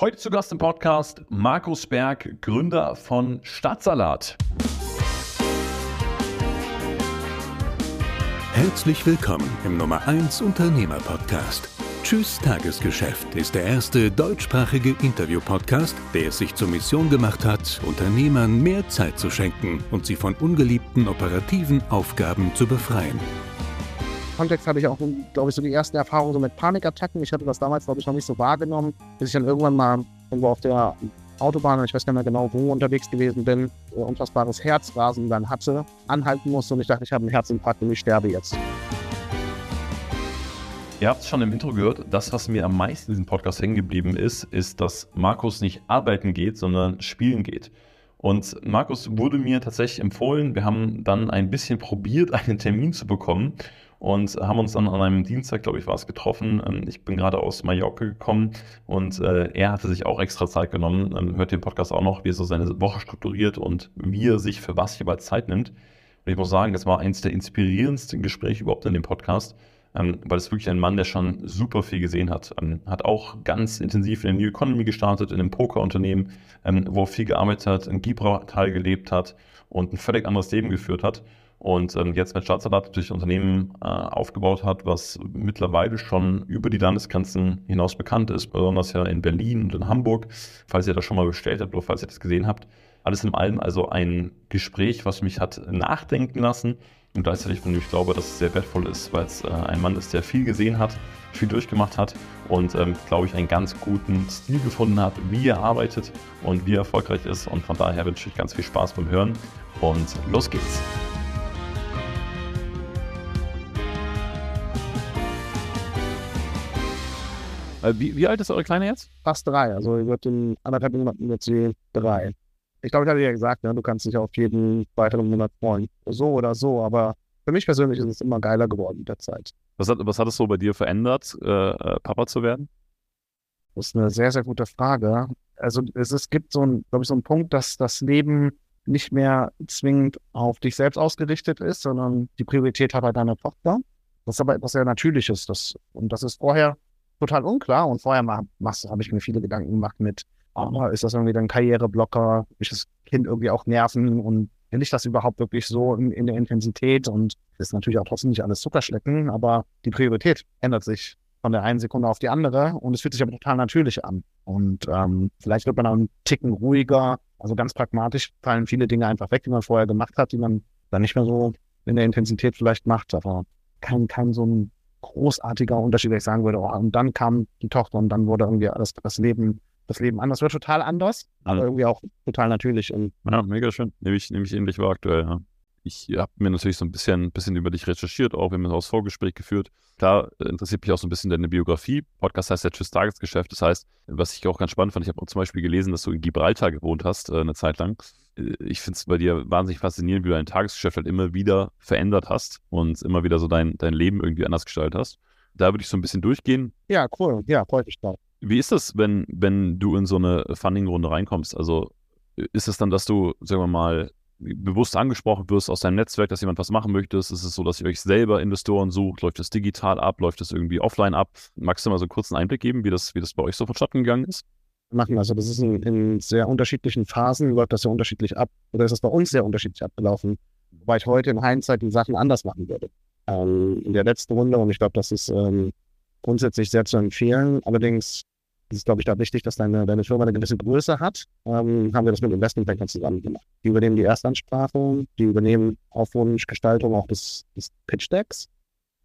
Heute zu Gast im Podcast Markus Berg, Gründer von Stadtsalat. Herzlich willkommen im Nummer 1 Unternehmer Podcast. Tschüss Tagesgeschäft ist der erste deutschsprachige Interview-Podcast, der es sich zur Mission gemacht hat, Unternehmern mehr Zeit zu schenken und sie von ungeliebten operativen Aufgaben zu befreien. Kontext hatte ich auch, glaube ich, so die ersten Erfahrungen so mit Panikattacken. Ich hatte das damals, glaube ich, noch nicht so wahrgenommen, bis ich dann irgendwann mal irgendwo auf der Autobahn, ich weiß nicht mehr genau wo, unterwegs gewesen bin, äh, unfassbares Herzrasen dann hatte, anhalten musste und ich dachte, ich habe einen Herzinfarkt und ich sterbe jetzt. Ihr habt es schon im Intro gehört, das, was mir am meisten in diesem Podcast hängen geblieben ist, ist, dass Markus nicht arbeiten geht, sondern spielen geht. Und Markus wurde mir tatsächlich empfohlen, wir haben dann ein bisschen probiert, einen Termin zu bekommen und haben uns dann an einem Dienstag, glaube ich, war es getroffen. Ähm, ich bin gerade aus Mallorca gekommen und äh, er hatte sich auch extra Zeit genommen. Ähm, hört den Podcast auch noch, wie er so seine Woche strukturiert und wie er sich für was jeweils Zeit nimmt. Und ich muss sagen, das war eines der inspirierendsten Gespräche überhaupt in dem Podcast. Ähm, weil es wirklich ein Mann, der schon super viel gesehen hat. Ähm, hat auch ganz intensiv in der New Economy gestartet, in einem Pokerunternehmen, ähm, wo er viel gearbeitet hat, in Gibraltar gelebt hat und ein völlig anderes Leben geführt hat und ähm, jetzt mit Staatssalat natürlich Unternehmen äh, aufgebaut hat, was mittlerweile schon über die Landesgrenzen hinaus bekannt ist, besonders ja in Berlin und in Hamburg, falls ihr das schon mal bestellt habt oder falls ihr das gesehen habt. Alles in allem also ein Gespräch, was mich hat nachdenken lassen und gleichzeitig von dem ich glaube, dass es sehr wertvoll ist, weil es äh, ein Mann ist, der viel gesehen hat, viel durchgemacht hat und, ähm, glaube ich, einen ganz guten Stil gefunden hat, wie er arbeitet und wie er erfolgreich ist. Und von daher wünsche ich ganz viel Spaß beim Hören und los geht's. Wie, wie, alt ist eure Kleine jetzt? Fast drei. Also ich wird in anderthalb Monaten wird sie drei. Ich glaube, ich hatte ja gesagt, ne, du kannst dich auf jeden weiteren Monat freuen. So oder so, aber für mich persönlich ist es immer geiler geworden mit der Zeit. Was hat, was hat es so bei dir verändert, äh, äh Papa zu werden? Das ist eine sehr, sehr gute Frage. Also es, es gibt so ein, glaube ich, so einen Punkt, dass das Leben nicht mehr zwingend auf dich selbst ausgerichtet ist, sondern die Priorität hat halt deine Tochter. Das ist aber etwas sehr Natürliches. Das, und das ist vorher total unklar. Und vorher habe ich mir viele Gedanken gemacht mit, oh, ist das irgendwie dann Karriereblocker? Ist das Kind irgendwie auch nerven? Und will ich das überhaupt wirklich so in, in der Intensität? Und das ist natürlich auch trotzdem nicht alles Zuckerschlecken, aber die Priorität ändert sich von der einen Sekunde auf die andere und es fühlt sich aber total natürlich an. Und ähm, vielleicht wird man auch einen Ticken ruhiger. Also ganz pragmatisch fallen viele Dinge einfach weg, die man vorher gemacht hat, die man dann nicht mehr so in der Intensität vielleicht macht. Aber kein, kein so ein großartiger Unterschied, wenn ich sagen würde, oh, und dann kam die Tochter und dann wurde irgendwie alles, das Leben, das Leben anders. Wird total anders, aber irgendwie auch total natürlich. Und ja, mega schön. Nehme ich, nehme ich ähnlich wahr aktuell, ja. Ich habe mir natürlich so ein bisschen, bisschen über dich recherchiert, auch wir haben das Vorgespräch geführt. Klar, äh, interessiert mich auch so ein bisschen deine Biografie. Podcast heißt ja Tschüss Tagesgeschäft. Das heißt, was ich auch ganz spannend fand, ich habe auch zum Beispiel gelesen, dass du in Gibraltar gewohnt hast, äh, eine Zeit lang ich finde es bei dir wahnsinnig faszinierend, wie du dein Tagesgeschäft halt immer wieder verändert hast und immer wieder so dein, dein Leben irgendwie anders gestaltet hast. Da würde ich so ein bisschen durchgehen. Ja, cool. Ja, freut mich drauf. Wie ist das, wenn, wenn du in so eine Funding-Runde reinkommst? Also ist es dann, dass du, sagen wir mal, bewusst angesprochen wirst aus deinem Netzwerk, dass jemand was machen möchte? Ist es so, dass ihr euch selber Investoren sucht? Läuft das digital ab? Läuft das irgendwie offline ab? Magst du mal so einen Einblick geben, wie das, wie das bei euch so vonstatten gegangen ist? machen. Also das ist in, in, sehr unterschiedlichen Phasen, läuft das sehr unterschiedlich ab. Oder ist das bei uns sehr unterschiedlich abgelaufen? Wobei ich heute in Hindsight die Sachen anders machen würde. Ähm, in der letzten Runde, und ich glaube, das ist ähm, grundsätzlich sehr zu empfehlen. Allerdings ist es, glaube ich, da wichtig, dass deine, deine Firma eine gewisse Größe hat. Ähm, haben wir das mit Investmentbankern zusammen gemacht. Die übernehmen die Erstansprache, die übernehmen auf Wunsch Gestaltung auch des, des Pitch-Decks.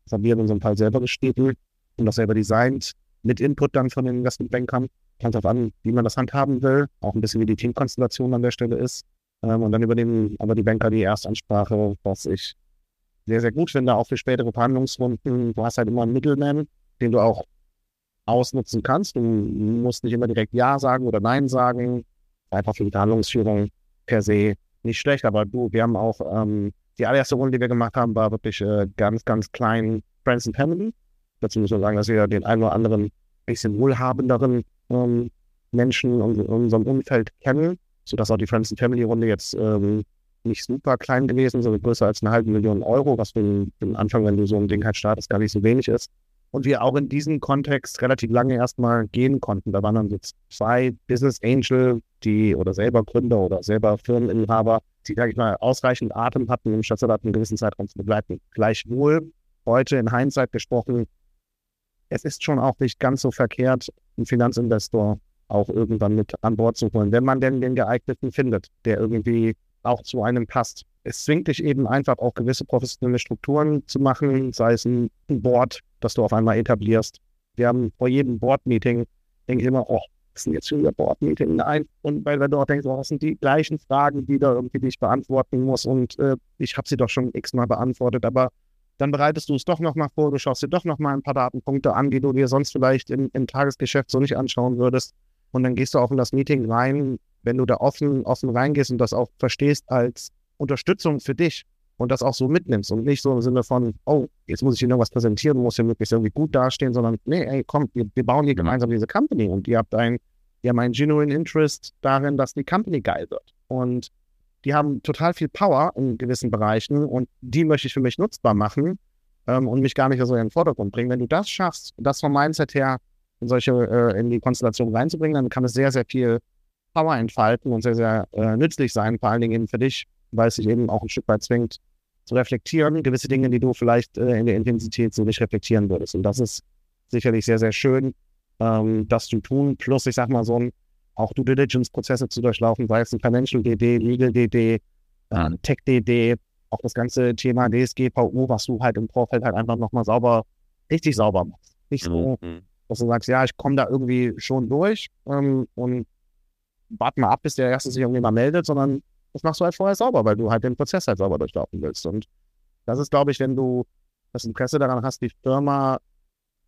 Das haben wir in unserem Fall selber geschrieben und das selber designt, mit Input dann von den Investmentbankern. Kommt darauf an, wie man das handhaben will, auch ein bisschen wie die Teamkonstellation an der Stelle ist. Ähm, und dann übernehmen aber die Banker die Erstansprache, was ich sehr, sehr gut finde, auch für spätere Verhandlungsrunden. Du hast halt immer einen Middleman, den du auch ausnutzen kannst. Du musst nicht immer direkt Ja sagen oder Nein sagen. Einfach für die Verhandlungsführung per se nicht schlecht. Aber du, wir haben auch ähm, die allererste Runde, die wir gemacht haben, war wirklich äh, ganz, ganz klein Friends and Family. Dazu muss man sagen, dass wir den einen oder anderen bisschen wohlhabenderen ähm, Menschen in unserem Umfeld kennen, sodass auch die Friends and Family Runde jetzt ähm, nicht super klein gewesen, sondern größer als eine halbe Million Euro, was für den, Anfang, wenn du so ein Ding halt startest, gar nicht so wenig ist. Und wir auch in diesem Kontext relativ lange erstmal gehen konnten. Da waren dann jetzt zwei Business Angel, die oder selber Gründer oder selber Firmeninhaber, die, sag ich mal, ausreichend Atem hatten, um Stadtsalat einen gewissen Zeitraum zu begleiten. Gleichwohl, heute in Hindsight gesprochen, es ist schon auch nicht ganz so verkehrt, einen Finanzinvestor auch irgendwann mit an Bord zu holen, wenn man denn den geeigneten findet, der irgendwie auch zu einem passt. Es zwingt dich eben einfach auch gewisse professionelle Strukturen zu machen, sei es ein Board, das du auf einmal etablierst. Wir haben vor jedem Board-Meeting, denke ich immer, oh, was ist jetzt schon wieder Board-Meeting? Nein. Und weil, wenn du auch denkst, oh, das sind die gleichen Fragen, die da irgendwie dich beantworten muss und äh, ich habe sie doch schon x-mal beantwortet, aber dann bereitest du es doch nochmal vor, du schaust dir doch nochmal ein paar Datenpunkte an, die du dir sonst vielleicht im, im Tagesgeschäft so nicht anschauen würdest. Und dann gehst du auch in das Meeting rein, wenn du da offen, offen reingehst und das auch verstehst als Unterstützung für dich und das auch so mitnimmst und nicht so im Sinne von, oh, jetzt muss ich hier noch was präsentieren, muss hier möglichst irgendwie gut dastehen, sondern nee, ey, komm, wir, wir bauen hier gemeinsam diese Company und ihr habt ein, ihr habt einen genuine Interest darin, dass die Company geil wird. Und die haben total viel Power in gewissen Bereichen und die möchte ich für mich nutzbar machen ähm, und mich gar nicht so in den Vordergrund bringen. Wenn du das schaffst, das vom Mindset her in solche, äh, in die Konstellation reinzubringen, dann kann es sehr, sehr viel Power entfalten und sehr, sehr äh, nützlich sein, vor allen Dingen eben für dich, weil es sich eben auch ein Stück weit zwingt, zu reflektieren, gewisse Dinge, die du vielleicht äh, in der Intensität so nicht reflektieren würdest. Und das ist sicherlich sehr, sehr schön, ähm, das zu tun. Plus, ich sag mal, so ein auch Due Diligence-Prozesse zu durchlaufen, sei es ein Financial DD, Legal DD, äh, Tech DD, auch das ganze Thema DSGVO, was du halt im Vorfeld halt einfach nochmal sauber, richtig sauber machst. Nicht so, mhm. dass du sagst, ja, ich komme da irgendwie schon durch ähm, und warte mal ab, bis der Erste sich irgendwie mal meldet, sondern das machst du halt vorher sauber, weil du halt den Prozess halt sauber durchlaufen willst. Und das ist, glaube ich, wenn du das Interesse daran hast, die Firma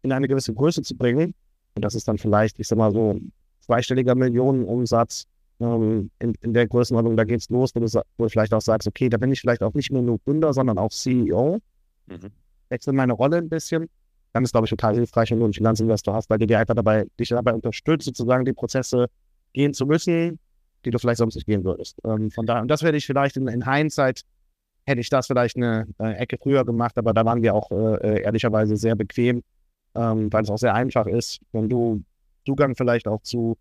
in eine gewisse Größe zu bringen, und das ist dann vielleicht, ich sag mal so, zweistelliger Millionenumsatz ähm, in, in der Größenordnung, da geht es los, wo du, wo du vielleicht auch sagst, okay, da bin ich vielleicht auch nicht mehr nur Gründer, sondern auch CEO. Mhm. Wechsel meine Rolle ein bisschen. Dann ist, glaube ich, total hilfreich, wenn du einen Finanzinvestor hast, weil der dir einfach dabei, dich dabei unterstützt, sozusagen die Prozesse gehen zu müssen, die du vielleicht sonst nicht gehen würdest. Ähm, von daher, und das werde ich vielleicht in, in Hindsight, hätte ich das vielleicht eine äh, Ecke früher gemacht, aber da waren wir auch äh, äh ehrlicherweise sehr bequem, ähm, weil es auch sehr einfach ist, wenn du Zugang vielleicht auch zu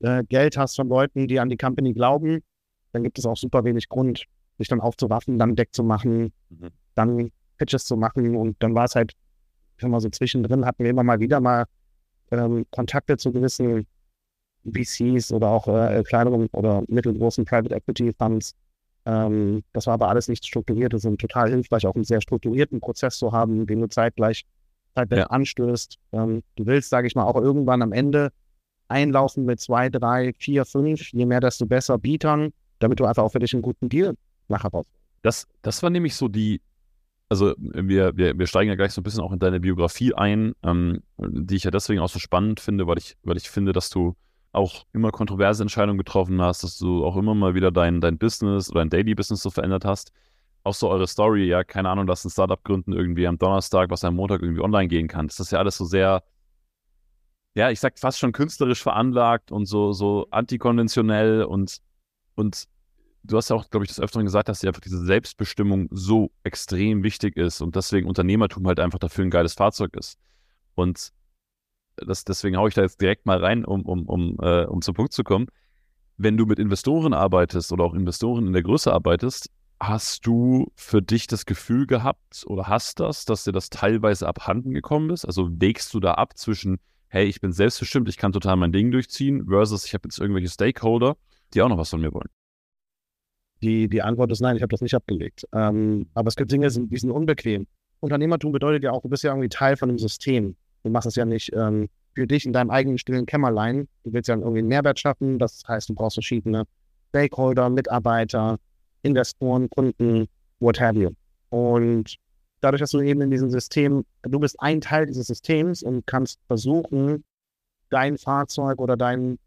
äh, Geld hast von Leuten, die an die Company glauben, dann gibt es auch super wenig Grund, sich dann aufzuraffen, dann Deck zu machen, mhm. dann Pitches zu machen. Und dann war es halt, ich sag mal so zwischendrin, hatten wir immer mal wieder mal ähm, Kontakte zu gewissen VCs oder auch äh, kleineren oder mittelgroßen Private Equity Funds. Ähm, das war aber alles nicht strukturiert. Es ist total hilfreich, auch einen sehr strukturierten Prozess zu haben, den du zeitgleich Zeit ja. anstößt. Ähm, du willst, sage ich mal, auch irgendwann am Ende einlaufen mit zwei, drei, vier, fünf, je mehr, desto besser Bietern, damit du einfach auch für dich einen guten Deal nachher raus. Das, das war nämlich so die, also wir, wir, wir steigen ja gleich so ein bisschen auch in deine Biografie ein, ähm, die ich ja deswegen auch so spannend finde, weil ich, weil ich finde, dass du auch immer kontroverse Entscheidungen getroffen hast, dass du auch immer mal wieder dein, dein Business oder dein Daily Business so verändert hast auch so eure Story, ja, keine Ahnung, dass ein Startup gründen irgendwie am Donnerstag, was am Montag irgendwie online gehen kann. Das ist ja alles so sehr, ja, ich sag fast schon künstlerisch veranlagt und so, so antikonventionell und, und du hast ja auch, glaube ich, des Öfteren gesagt, dass dir einfach diese Selbstbestimmung so extrem wichtig ist und deswegen Unternehmertum halt einfach dafür ein geiles Fahrzeug ist. Und das, deswegen haue ich da jetzt direkt mal rein, um, um, um, äh, um zum Punkt zu kommen. Wenn du mit Investoren arbeitest oder auch Investoren in der Größe arbeitest, Hast du für dich das Gefühl gehabt oder hast das, dass dir das teilweise abhanden gekommen ist? Also wägst du da ab zwischen, hey, ich bin selbstbestimmt, ich kann total mein Ding durchziehen, versus ich habe jetzt irgendwelche Stakeholder, die auch noch was von mir wollen? Die, die Antwort ist nein, ich habe das nicht abgelegt. Ähm, aber es gibt Dinge, die sind unbequem. Unternehmertum bedeutet ja auch, du bist ja irgendwie Teil von einem System. Du machst es ja nicht ähm, für dich in deinem eigenen stillen Kämmerlein. Du willst ja irgendwie einen Mehrwert schaffen. Das heißt, du brauchst verschiedene Stakeholder, Mitarbeiter, Investoren, Kunden, what have you. Und dadurch, dass du eben in diesem System, du bist ein Teil dieses Systems und kannst versuchen, dein Fahrzeug oder dein,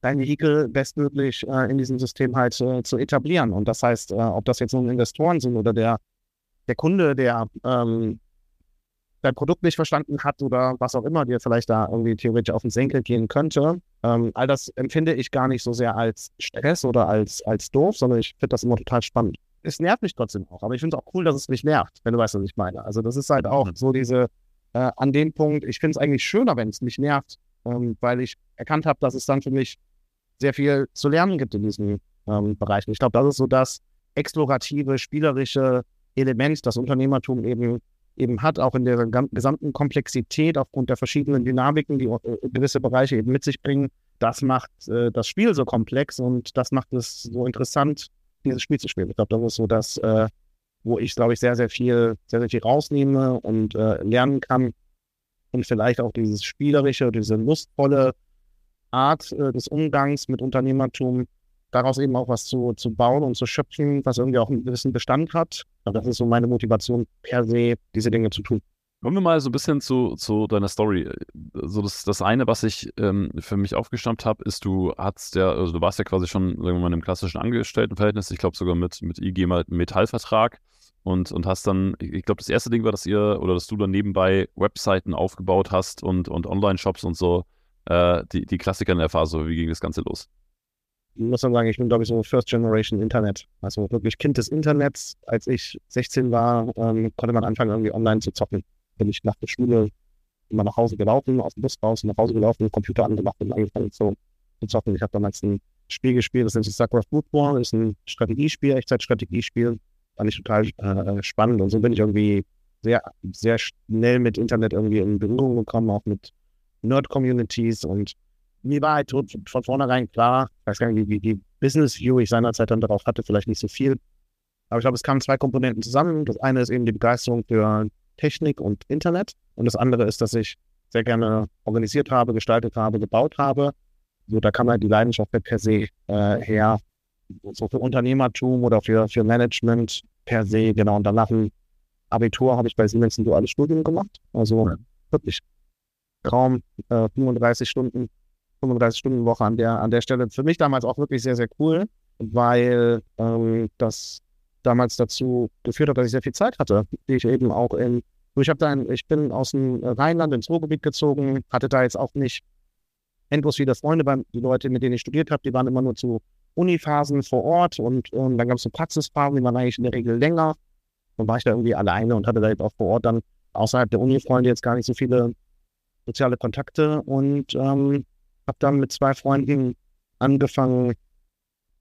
dein Vehikel bestmöglich äh, in diesem System halt äh, zu etablieren. Und das heißt, äh, ob das jetzt nun Investoren sind oder der, der Kunde, der ähm, dein Produkt nicht verstanden hat oder was auch immer dir vielleicht da irgendwie theoretisch auf den Senkel gehen könnte. Ähm, all das empfinde ich gar nicht so sehr als Stress oder als, als doof, sondern ich finde das immer total spannend. Es nervt mich trotzdem auch, aber ich finde es auch cool, dass es mich nervt, wenn du weißt, was ich meine. Also das ist halt auch mhm. so diese, äh, an dem Punkt, ich finde es eigentlich schöner, wenn es mich nervt, ähm, weil ich erkannt habe, dass es dann für mich sehr viel zu lernen gibt in diesem ähm, Bereich. Und ich glaube, das ist so das explorative, spielerische Element, das Unternehmertum eben, eben hat, auch in der gesamten Komplexität aufgrund der verschiedenen Dynamiken, die äh, gewisse Bereiche eben mit sich bringen. Das macht äh, das Spiel so komplex und das macht es so interessant, dieses Spiel zu spielen. Ich glaube, das ist so das, äh, wo ich, glaube ich, sehr, sehr viel, sehr, sehr viel rausnehme und äh, lernen kann. Und vielleicht auch dieses spielerische, diese lustvolle Art äh, des Umgangs mit Unternehmertum, daraus eben auch was zu, zu bauen und zu schöpfen, was irgendwie auch einen gewissen Bestand hat. Und das ist so meine Motivation per se, diese Dinge zu tun. Kommen wir mal so ein bisschen zu, zu deiner Story. So das, das eine, was ich ähm, für mich aufgestammt habe, ist, du hast ja, also du warst ja quasi schon, sagen wir mal, in einem klassischen Angestelltenverhältnis, ich glaube sogar mit, mit IG mal Metallvertrag und, und hast dann, ich glaube, das erste Ding war, dass ihr oder dass du dann nebenbei Webseiten aufgebaut hast und, und Online-Shops und so, äh, die, die Klassiker in der Phase. Wie ging das Ganze los? Muss dann sagen, ich bin, glaube ich, so First Generation Internet. Also wirklich Kind des Internets. Als ich 16 war, ähm, konnte man anfangen, irgendwie online zu zocken bin ich nach der Schule immer nach Hause gelaufen, aus dem Bus raus, nach Hause gelaufen, Computer angemacht und angefangen zu, zu zocken. Ich habe damals ein Spiel gespielt, das nennt sich Sakura Food War, ist ein Strategiespiel, Echtzeitstrategiespiel. Fand ich total äh, spannend und so bin ich irgendwie sehr, sehr schnell mit Internet irgendwie in Berührung gekommen, auch mit Nerd-Communities und mir war halt von vornherein klar, ich weiß gar nicht, wie die Business View ich seinerzeit dann darauf hatte, vielleicht nicht so viel. Aber ich glaube, es kamen zwei Komponenten zusammen. Das eine ist eben die Begeisterung für Technik und Internet. Und das andere ist, dass ich sehr gerne organisiert habe, gestaltet habe, gebaut habe. So, da kam halt die Leidenschaft per se äh, her. So für Unternehmertum oder für, für Management per se, genau. Und danach ein Abitur habe ich bei Siemens ein duales Studium gemacht. Also wirklich kaum äh, 35 Stunden, 35 Stunden Woche an der, an der Stelle. Für mich damals auch wirklich sehr, sehr cool, weil ähm, das damals dazu geführt hat, dass ich sehr viel Zeit hatte, die ich eben auch in, ich habe dann, ich bin aus dem Rheinland ins Ruhrgebiet gezogen, hatte da jetzt auch nicht endlos viele Freunde, weil die Leute, mit denen ich studiert habe, die waren immer nur zu Uniphasen vor Ort und, und dann gab es so Praxisphasen, die waren eigentlich in der Regel länger. Dann war ich da irgendwie alleine und hatte da jetzt auch vor Ort dann außerhalb der Uni-Freunde jetzt gar nicht so viele soziale Kontakte und ähm, habe dann mit zwei Freunden angefangen,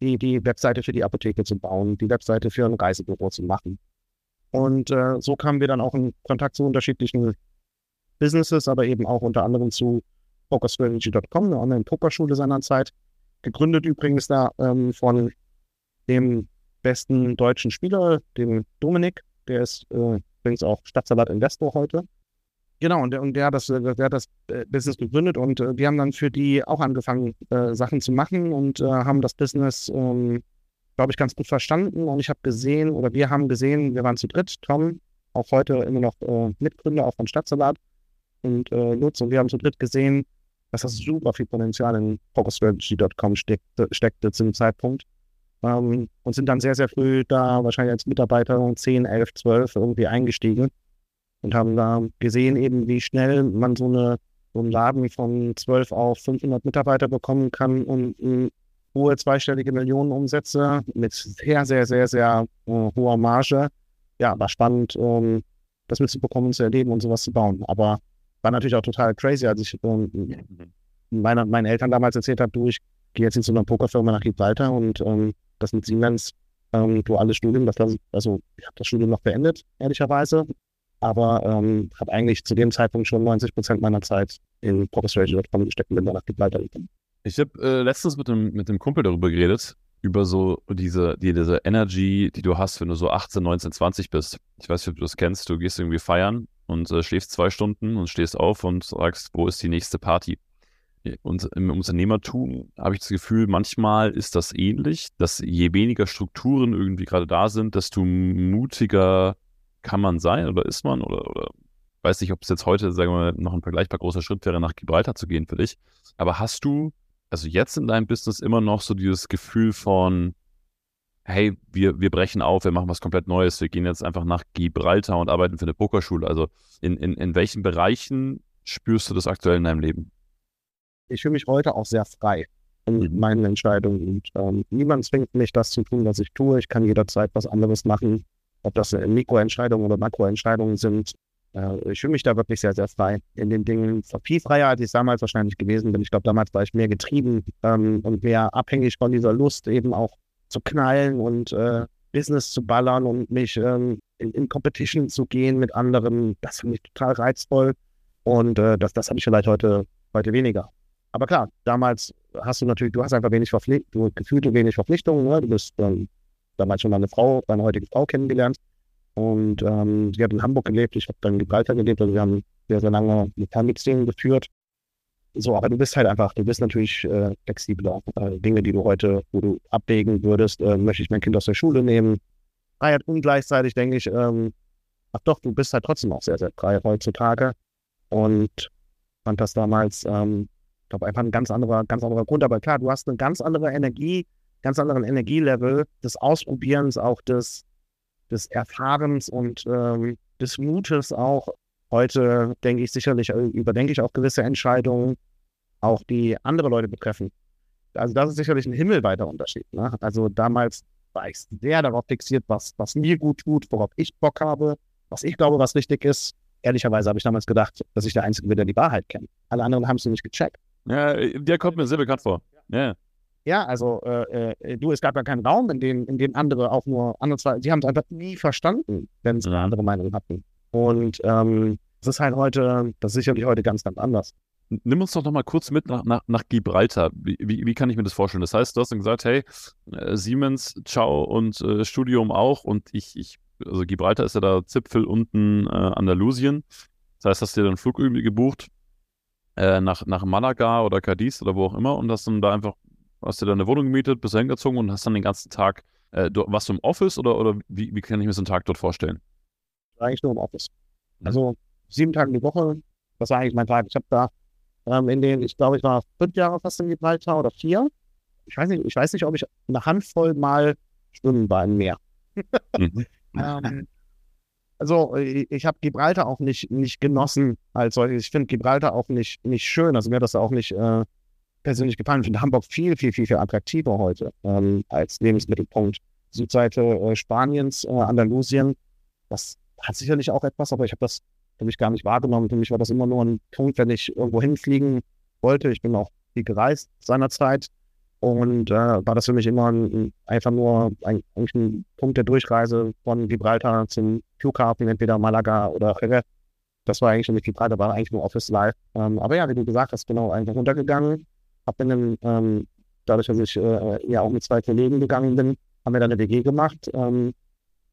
die, die Webseite für die Apotheke zu bauen, die Webseite für ein Reisebüro zu machen. Und äh, so kamen wir dann auch in Kontakt zu unterschiedlichen Businesses, aber eben auch unter anderem zu pokerstrategy.com, eine Online-Pokerschule seinerzeit. Gegründet übrigens da ähm, von dem besten deutschen Spieler, dem Dominik. Der ist äh, übrigens auch Stadtsalat-Investor heute. Genau, und der, und der, hat das, der hat das äh, Business gegründet und äh, wir haben dann für die auch angefangen, äh, Sachen zu machen und äh, haben das Business, ähm, glaube ich, ganz gut verstanden. Und ich habe gesehen, oder wir haben gesehen, wir waren zu dritt, Tom, auch heute immer noch äh, Mitgründer auch von Stadtsalat und äh, Lutz, und wir haben zu dritt gesehen, dass das super viel Potenzial in PokerStrategy.com steckte, steckte zu dem Zeitpunkt. Ähm, und sind dann sehr, sehr früh da, wahrscheinlich als Mitarbeiter 10, 11, 12 irgendwie eingestiegen und haben da gesehen eben, wie schnell man so, eine, so einen Laden von 12 auf 500 Mitarbeiter bekommen kann und um, hohe zweistellige Millionenumsätze mit sehr, sehr, sehr, sehr uh, hoher Marge. Ja, war spannend, um, ähm, das mitzubekommen, zu erleben und sowas zu bauen. Aber war natürlich auch total crazy, als ich um, ähm, meine, meinen Eltern damals erzählt habe, du, ich gehe jetzt in so einer Pokerfirma nach Gibraltar und um, das mit Siemens ähm, duales Studium, das, also ich habe das Studium noch beendet, ehrlicherweise, aber ähm, habe eigentlich zu dem Zeitpunkt schon 90 Prozent meiner Zeit in Professional.com gesteckt und bin danach weitergegangen. Ich habe äh, letztens mit dem, mit dem Kumpel darüber geredet, über so diese, die, diese Energy, die du hast, wenn du so 18, 19, 20 bist. Ich weiß nicht, ob du das kennst. Du gehst irgendwie feiern und äh, schläfst zwei Stunden und stehst auf und sagst, wo ist die nächste Party? Und im Unternehmertum habe ich das Gefühl, manchmal ist das ähnlich, dass je weniger Strukturen irgendwie gerade da sind, desto mutiger kann man sein oder ist man oder, oder weiß nicht, ob es jetzt heute, sagen wir mal, noch ein vergleichbar großer Schritt wäre, nach Gibraltar zu gehen für dich. Aber hast du, also jetzt in deinem Business immer noch so dieses Gefühl von, hey, wir, wir brechen auf, wir machen was komplett Neues, wir gehen jetzt einfach nach Gibraltar und arbeiten für eine Pokerschule. Also in, in, in welchen Bereichen spürst du das aktuell in deinem Leben? Ich fühle mich heute auch sehr frei in mhm. meinen Entscheidungen. Und ähm, niemand zwingt mich, das zu tun, was ich tue. Ich kann jederzeit was anderes machen ob das Mikroentscheidungen oder Makroentscheidungen sind. Äh, ich fühle mich da wirklich sehr, sehr frei in den Dingen. Viel freier, als ich damals wahrscheinlich gewesen bin. Ich glaube, damals war ich mehr getrieben ähm, und mehr abhängig von dieser Lust, eben auch zu knallen und äh, Business zu ballern und mich ähm, in, in, Competition zu gehen mit anderen. Das finde ich total reizvoll. Und äh, das, das habe ich vielleicht heute, heute weniger. Aber klar, damals hast du natürlich, du hast einfach wenig Verpflichtungen, gefühlt wenig Verpflichtungen. Ne? Du bist ähm, damals schon meine Frau, meine heutige Frau kennengelernt. Und ähm, sie hat in Hamburg gelebt, ich habe dann in Gibraltar gelebt, also wir haben sehr, sehr lange Fernbeziehung geführt. So, aber du bist halt einfach, du bist natürlich äh, flexibler. Äh, Dinge, die du heute, wo du abwägen würdest, äh, möchte ich mein Kind aus der Schule nehmen. Freiheit und gleichzeitig denke ich, ähm, ach doch, du bist halt trotzdem auch sehr, sehr frei heutzutage. Und fand das damals, ähm, ich glaube, einfach ein ganz anderer, ganz anderer Grund. Aber klar, du hast eine ganz andere Energie, ganz anderen Energielevel des Ausprobierens, auch des, des Erfahrens und ähm, des Mutes auch Heute denke ich sicherlich, äh, überdenke ich auch gewisse Entscheidungen, auch die andere Leute betreffen. Also das ist sicherlich ein himmelweiter Unterschied. Ne? Also damals war ich sehr darauf fixiert, was, was mir gut tut, worauf ich Bock habe, was ich glaube, was richtig ist. Ehrlicherweise habe ich damals gedacht, dass ich der Einzige bin, der die Wahrheit kennt. Alle anderen haben es nicht gecheckt. Ja, der kommt mir sehr bekannt vor. Ja. Ja, also äh, äh, du, es gab ja keinen Raum, in dem, in dem andere auch nur andere zwei, sie haben es einfach nie verstanden, wenn sie eine andere Meinung hatten. Und ähm, das ist halt heute, das ist sicherlich heute ganz, ganz anders. Nimm uns doch noch mal kurz mit nach, nach, nach Gibraltar. Wie, wie, wie, kann ich mir das vorstellen? Das heißt, du hast dann gesagt, hey, äh, Siemens, ciao und äh, Studium auch und ich, ich, also Gibraltar ist ja da Zipfel unten äh, Andalusien. Das heißt, hast du dir dann einen Flug irgendwie gebucht äh, nach, nach Malaga oder Cadiz oder wo auch immer und hast dann da einfach, hast dir da eine Wohnung gemietet, bist hingezogen und hast dann den ganzen Tag, äh, du, warst du im Office oder, oder wie, wie kann ich mir so einen Tag dort vorstellen? Eigentlich nur im Office. Also sieben Tage die Woche. Das war eigentlich mein Tag. Ich habe da ähm, in den, ich glaube, ich war fünf Jahre fast in Gibraltar oder vier. Ich weiß nicht, ich weiß nicht, ob ich eine Handvoll mal schwimmen war im Meer. mhm. ähm, also ich, ich habe Gibraltar auch nicht, nicht genossen als solches. Ich finde Gibraltar auch nicht, nicht schön. Also mir hat das auch nicht äh, persönlich gefallen. Ich finde Hamburg viel, viel, viel, viel attraktiver heute ähm, als Lebensmittelpunkt. Südseite äh, Spaniens, äh, Andalusien, das hat sicherlich auch etwas, aber ich habe das habe ich gar nicht wahrgenommen. Für mich war das immer nur ein Punkt, wenn ich irgendwo hinfliegen wollte. Ich bin auch viel gereist seinerzeit und äh, war das für mich immer ein, einfach nur ein, ein Punkt der Durchreise von Gibraltar zum Flughafen, entweder Malaga oder Jerez. Das war eigentlich für mich Gibraltar, war eigentlich nur Office Live. Ähm, aber ja, wie du gesagt hast, genau, einfach runtergegangen. Hab dann, ähm, dadurch, dass ich äh, ja auch mit zwei Kollegen gegangen bin, haben wir dann eine WG gemacht. Ähm,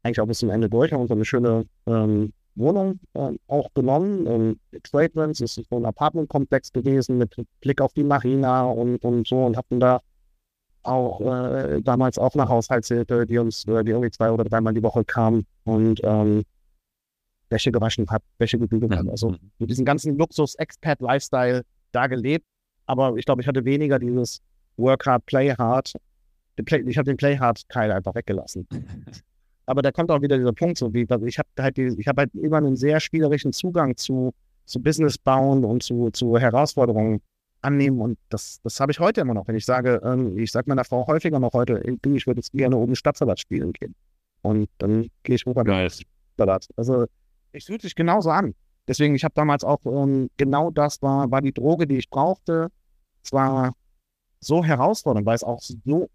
eigentlich auch bis zum Ende durch, haben uns eine schöne ähm, Wohnung äh, auch genommen. Ähm, Tradelands ist so ein Apartmentkomplex gewesen mit Blick auf die Marina und, und so und hatten da auch äh, damals auch eine Haushaltshilfe, die uns, äh, die irgendwie zwei oder dreimal die Woche kam und ähm, Wäsche gewaschen hat, Wäsche gebügelt hat. Also mit diesem ganzen Luxus-Expat-Lifestyle da gelebt. Aber ich glaube, ich hatte weniger dieses Work hard, play hard. Ich habe den Play hard-Teil einfach weggelassen. Aber da kommt auch wieder dieser Punkt, so wie ich habe halt, ich habe halt immer einen sehr spielerischen Zugang zu, zu Business bauen und zu, zu Herausforderungen annehmen. Und das, das habe ich heute immer noch. Wenn ich sage, ähm, ich sage meiner Frau häufiger noch heute, ich würde jetzt gerne oben Stadtsalat spielen gehen. Und dann gehe ich hoch an Salat. Also es fühlt sich genauso an. Deswegen, ich habe damals auch ähm, genau das war, war die Droge, die ich brauchte. Es war so herausfordernd, weil es auch so,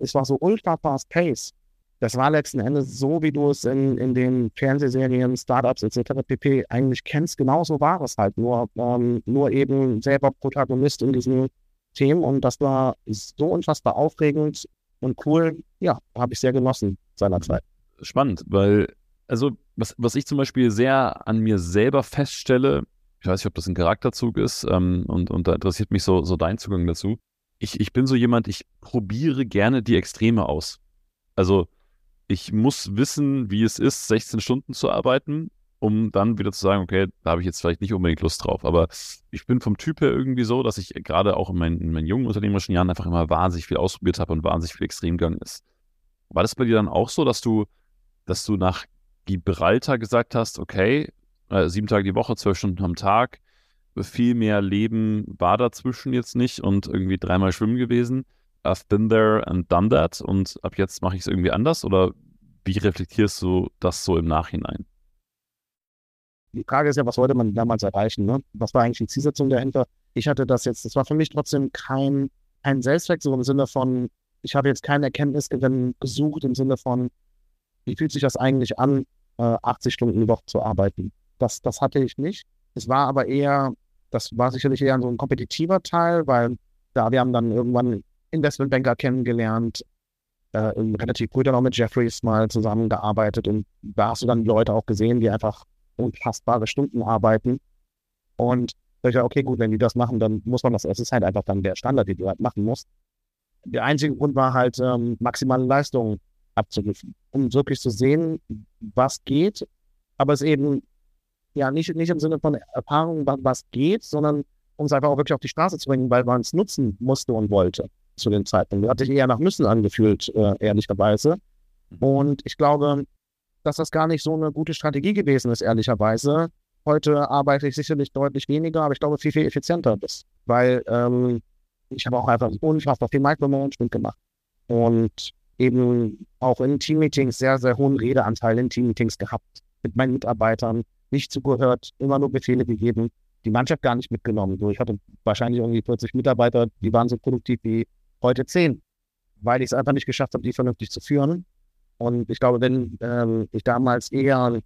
es war so ultra fast pace das war letzten Endes so, wie du es in, in den Fernsehserien, Startups etc. pp. eigentlich kennst. Genauso war es halt. Nur, ähm, nur eben selber Protagonist in diesen Themen. Und das war so unfassbar aufregend und cool. Ja, habe ich sehr genossen seinerzeit. Spannend, weil, also, was, was ich zum Beispiel sehr an mir selber feststelle, ich weiß nicht, ob das ein Charakterzug ist, ähm, und, und da interessiert mich so, so dein Zugang dazu. Ich, ich bin so jemand, ich probiere gerne die Extreme aus. Also, ich muss wissen, wie es ist, 16 Stunden zu arbeiten, um dann wieder zu sagen, okay, da habe ich jetzt vielleicht nicht unbedingt Lust drauf. Aber ich bin vom Typ her irgendwie so, dass ich gerade auch in meinen, in meinen jungen unternehmerischen Jahren einfach immer wahnsinnig viel ausprobiert habe und wahnsinnig viel extrem gegangen ist. War das bei dir dann auch so, dass du, dass du nach Gibraltar gesagt hast, okay, äh, sieben Tage die Woche, zwölf Stunden am Tag, viel mehr Leben war dazwischen jetzt nicht und irgendwie dreimal schwimmen gewesen? I've been there and done that und ab jetzt mache ich es irgendwie anders? Oder wie reflektierst du das so im Nachhinein? die Frage ist ja, was wollte man damals erreichen? Ne? Was war eigentlich die Zielsetzung dahinter? Ich hatte das jetzt, das war für mich trotzdem kein, kein Selbstzweck, so im Sinne von, ich habe jetzt keinen Erkenntnisgewinn gesucht, im Sinne von, wie fühlt sich das eigentlich an, äh, 80 Stunden die Woche zu arbeiten? Das, das hatte ich nicht. Es war aber eher, das war sicherlich eher so ein kompetitiver Teil, weil da wir haben dann irgendwann Investmentbanker kennengelernt, äh, relativ früh dann auch mit Jeffries mal zusammengearbeitet und da hast du dann Leute auch gesehen, die einfach unfassbare Stunden arbeiten. Und da ich okay, gut, wenn die das machen, dann muss man das, es ist halt einfach dann der Standard, den du halt machen musst. Der einzige Grund war halt, ähm, maximale Leistung abzurufen, um wirklich zu sehen, was geht, aber es eben ja nicht, nicht im Sinne von Erfahrung, was geht, sondern um es einfach auch wirklich auf die Straße zu bringen, weil man es nutzen musste und wollte zu dem Zeitpunkt. Hat sich eher nach Müssen angefühlt, äh, ehrlicherweise. Mhm. Und ich glaube, dass das gar nicht so eine gute Strategie gewesen ist, ehrlicherweise. Heute arbeite ich sicherlich deutlich weniger, aber ich glaube viel, viel effizienter ist, weil ähm, ich habe auch einfach unfassbar viel Micromanagement gemacht und eben auch in Teammeetings sehr, sehr hohen Redeanteil in Teammeetings gehabt, mit meinen Mitarbeitern, nicht zugehört, immer nur Befehle gegeben, die Mannschaft gar nicht mitgenommen. Ich hatte wahrscheinlich irgendwie 40 Mitarbeiter, die waren so produktiv wie heute 10, weil ich es einfach nicht geschafft habe, die vernünftig zu führen. Und ich glaube, wenn ähm, ich damals eher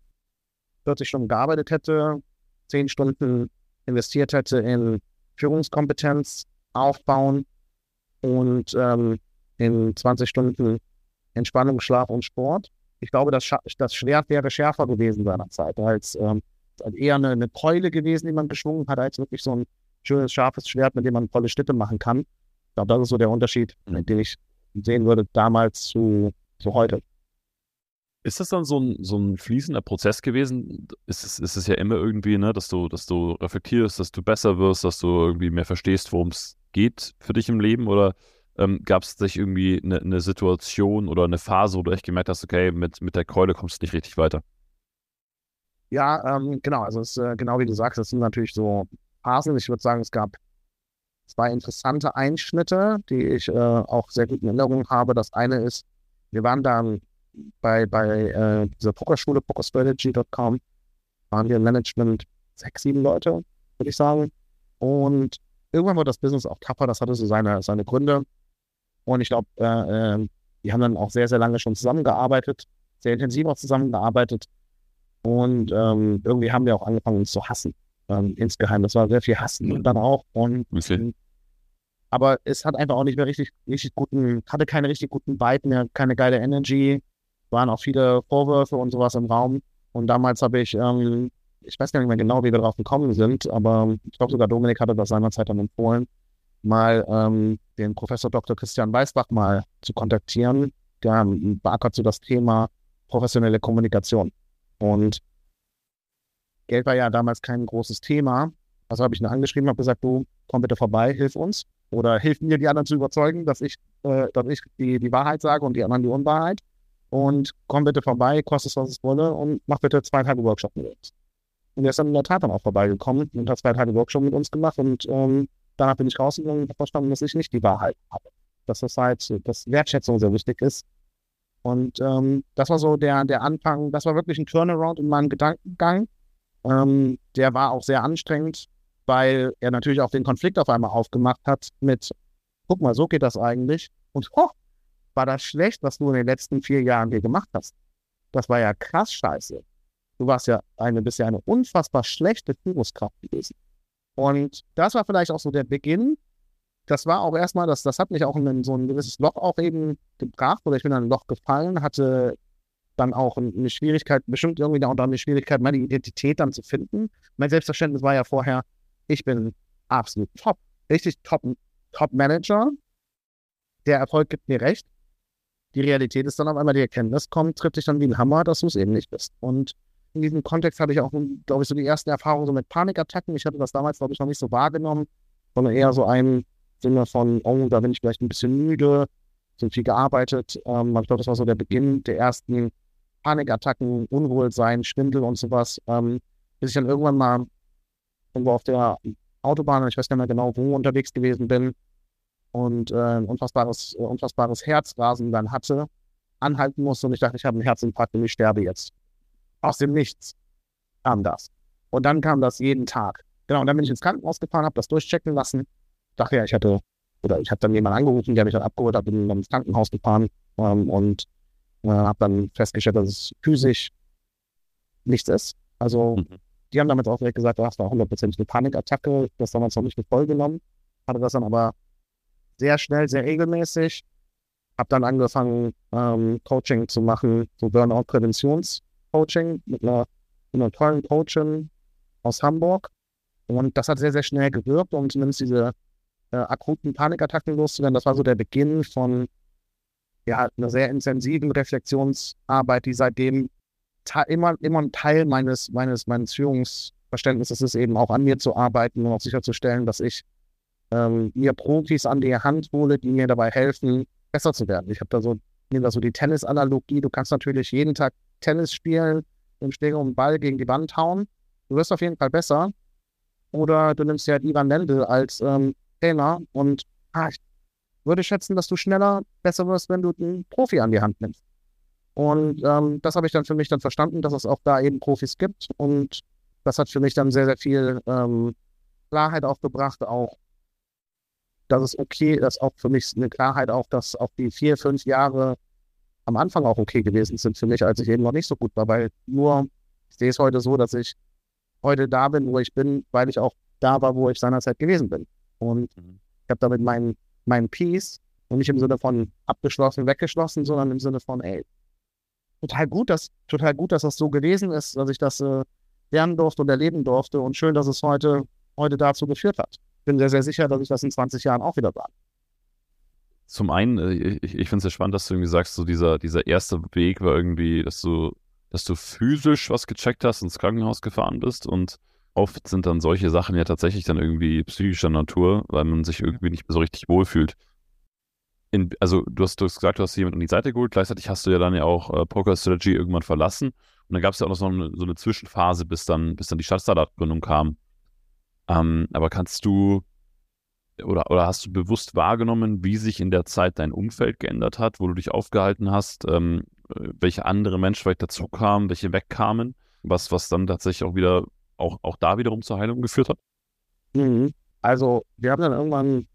40 Stunden gearbeitet hätte, 10 Stunden investiert hätte in Führungskompetenz aufbauen und ähm, in 20 Stunden Entspannung, Schlaf und Sport. Ich glaube, das, das Schwert wäre schärfer gewesen seinerzeit, als ähm, eher eine, eine Keule gewesen, die man geschwungen hat, als wirklich so ein schönes, scharfes Schwert, mit dem man volle Schnitte machen kann. Ich glaube, das ist so der Unterschied, den ich sehen würde damals zu, zu heute. Ist das dann so ein, so ein fließender Prozess gewesen? Ist es, ist es ja immer irgendwie, ne, dass du, dass du reflektierst, dass du besser wirst, dass du irgendwie mehr verstehst, worum es geht für dich im Leben? Oder ähm, gab es sich irgendwie eine, eine, Situation oder eine Phase, wo du echt gemerkt hast, okay, mit, mit der Keule kommst du nicht richtig weiter? Ja, ähm, genau. Also es ist äh, genau wie du sagst, das sind natürlich so Phasen. Ich würde sagen, es gab zwei interessante Einschnitte, die ich äh, auch sehr gut in Erinnerung habe. Das eine ist, wir waren dann bei, bei äh, dieser Pokerschule, pokerstrategy.com, waren wir im Management sechs, sieben Leute, würde ich sagen. Und irgendwann wurde das Business auch tougher, das hatte so seine, seine Gründe. Und ich glaube, äh, äh, die haben dann auch sehr, sehr lange schon zusammengearbeitet, sehr intensiv auch zusammengearbeitet. Und ähm, irgendwie haben wir auch angefangen, uns zu hassen. Ähm, insgeheim. Das war sehr viel Hassen dann auch. Und, okay. Aber es hat einfach auch nicht mehr richtig, richtig guten, hatte keine richtig guten Vibe mehr, keine geile Energy waren auch viele Vorwürfe und sowas im Raum. Und damals habe ich, ähm, ich weiß gar nicht mehr genau, wie wir darauf gekommen sind, aber ich glaube sogar Dominik hatte das seinerzeit dann empfohlen, mal ähm, den Professor Dr. Christian Weißbach mal zu kontaktieren. Der beackert so das Thema professionelle Kommunikation. Und Geld war ja damals kein großes Thema. Also habe ich ihn angeschrieben, habe gesagt, du komm bitte vorbei, hilf uns. Oder hilf mir, die anderen zu überzeugen, dass ich, äh, dass ich die, die Wahrheit sage und die anderen die Unwahrheit und komm bitte vorbei, kostet es, was es wolle und mach bitte zwei Tage Workshop mit uns. Und er ist dann in der Tat dann auch vorbeigekommen und hat zwei Tage Workshop mit uns gemacht und ähm, danach bin ich rausgegangen und habe verstanden, dass ich nicht die Wahrheit habe. Dass das halt, dass Wertschätzung sehr wichtig ist. Und ähm, das war so der, der Anfang, das war wirklich ein Turnaround in meinem Gedankengang. Ähm, der war auch sehr anstrengend, weil er natürlich auch den Konflikt auf einmal aufgemacht hat mit, guck mal, so geht das eigentlich. Und oh, war das schlecht, was du in den letzten vier Jahren hier gemacht hast. Das war ja krass scheiße. Du warst ja eine bisher eine unfassbar schlechte Führungskraft gewesen. Und das war vielleicht auch so der Beginn. Das war auch erstmal, das, das hat mich auch in so ein gewisses Loch auch eben gebracht, oder ich bin in ein Loch gefallen, hatte dann auch eine Schwierigkeit, bestimmt irgendwie auch eine Schwierigkeit, meine Identität dann zu finden. Mein Selbstverständnis war ja vorher, ich bin absolut top, richtig top, top Manager. Der Erfolg gibt mir recht. Die Realität ist dann auf einmal die Erkenntnis kommt, trifft dich dann wie ein Hammer, dass du es eben nicht bist. Und in diesem Kontext hatte ich auch, glaube ich, so die ersten Erfahrungen so mit Panikattacken. Ich hatte das damals, glaube ich, noch nicht so wahrgenommen, sondern eher so ein Sinne von, oh, da bin ich vielleicht ein bisschen müde, so viel gearbeitet. Ähm, ich glaube, das war so der Beginn der ersten Panikattacken, Unwohlsein, Schwindel und sowas. Ähm, bis ich dann irgendwann mal irgendwo auf der Autobahn, ich weiß nicht mehr genau wo, unterwegs gewesen bin und äh, ein unfassbares, äh, unfassbares Herzrasen dann hatte, anhalten musste und ich dachte, ich habe einen Herzinfarkt und ich sterbe jetzt. Aus dem Nichts kam das. Und dann kam das jeden Tag. Genau, und dann bin ich ins Krankenhaus gefahren, habe das durchchecken lassen. Dachte ja, ich hatte, oder ich habe dann jemanden angerufen, der mich dann abgeholt hat, bin dann ins Krankenhaus gefahren ähm, und äh, habe dann festgestellt, dass es physisch nichts ist. Also mhm. die haben damit auch direkt gesagt, das war hundertprozentig eine Panikattacke, das damals noch nicht mit voll genommen. Hatte das dann aber sehr schnell, sehr regelmäßig. Habe dann angefangen, ähm, Coaching zu machen, so Burnout-Präventions-Coaching mit einer, mit einer tollen Coachin aus Hamburg. Und das hat sehr, sehr schnell gewirkt, um zumindest diese äh, akuten Panikattacken loszuwerden. Das war so der Beginn von ja, einer sehr intensiven Reflexionsarbeit, die seitdem immer, immer ein Teil meines, meines, meines Führungsverständnisses ist, eben auch an mir zu arbeiten und auch sicherzustellen, dass ich ähm, mir Profis an die Hand hole, die mir dabei helfen, besser zu werden. Ich habe da so, nehme da so die Tennis-Analogie. Du kannst natürlich jeden Tag Tennis spielen, im Schläger und Ball gegen die Wand hauen. Du wirst auf jeden Fall besser. Oder du nimmst ja halt Ivan Lendl als ähm, Trainer und ah, ich würde schätzen, dass du schneller besser wirst, wenn du einen Profi an die Hand nimmst. Und ähm, das habe ich dann für mich dann verstanden, dass es auch da eben Profis gibt. Und das hat für mich dann sehr, sehr viel ähm, Klarheit aufgebracht, auch dass es okay, dass auch für mich eine Klarheit auch, dass auch die vier, fünf Jahre am Anfang auch okay gewesen sind für mich, als ich eben noch nicht so gut war, weil nur, ich sehe es heute so, dass ich heute da bin, wo ich bin, weil ich auch da war, wo ich seinerzeit gewesen bin. Und mhm. ich habe damit meinen mein Peace und nicht im Sinne von abgeschlossen, weggeschlossen, sondern im Sinne von, ey, total gut, dass, total gut, dass das so gewesen ist, dass ich das äh, lernen durfte und erleben durfte und schön, dass es heute, heute dazu geführt hat. Bin sehr, sehr sicher, dass ich das in 20 Jahren auch wieder sage. Zum einen, äh, ich, ich finde es sehr spannend, dass du irgendwie sagst, so dieser, dieser erste Weg war irgendwie, dass du, dass du physisch was gecheckt hast, ins Krankenhaus gefahren bist und oft sind dann solche Sachen ja tatsächlich dann irgendwie psychischer Natur, weil man sich irgendwie nicht so richtig wohlfühlt in, also du hast, du hast gesagt, du hast jemanden an die Seite geholt, gleichzeitig hast du ja dann ja auch äh, Poker Strategy irgendwann verlassen. Und dann gab es ja auch noch so eine, so eine, Zwischenphase, bis dann, bis dann die Stadtstartup-Gründung kam. Ähm, aber kannst du oder, oder hast du bewusst wahrgenommen, wie sich in der Zeit dein Umfeld geändert hat, wo du dich aufgehalten hast, ähm, welche andere Menschen vielleicht dazu kamen, welche wegkamen, was, was dann tatsächlich auch wieder, auch, auch da wiederum zur Heilung geführt hat? Mhm. Also, wir haben dann irgendwann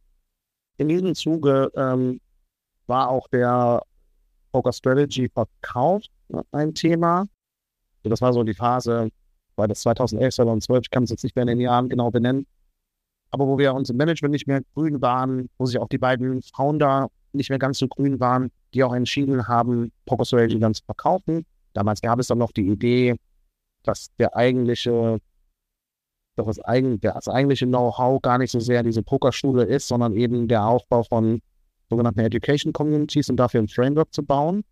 in diesem Zuge ähm, war auch der Poker Strategy Verkauf ein Thema. Das war so die Phase, war das 2011, 2012, ich kann es jetzt nicht mehr in den Jahren genau benennen, aber wo wir uns im Management nicht mehr grün waren, wo sich auch die beiden Founder nicht mehr ganz so grün waren, die auch entschieden haben, Poker Strategy dann zu verkaufen. Damals gab es dann noch die Idee, dass der eigentliche, doch das, eigen, das eigentliche Know-how gar nicht so sehr diese Pokerschule ist, sondern eben der Aufbau von sogenannten Education Communities und dafür ein Framework zu bauen.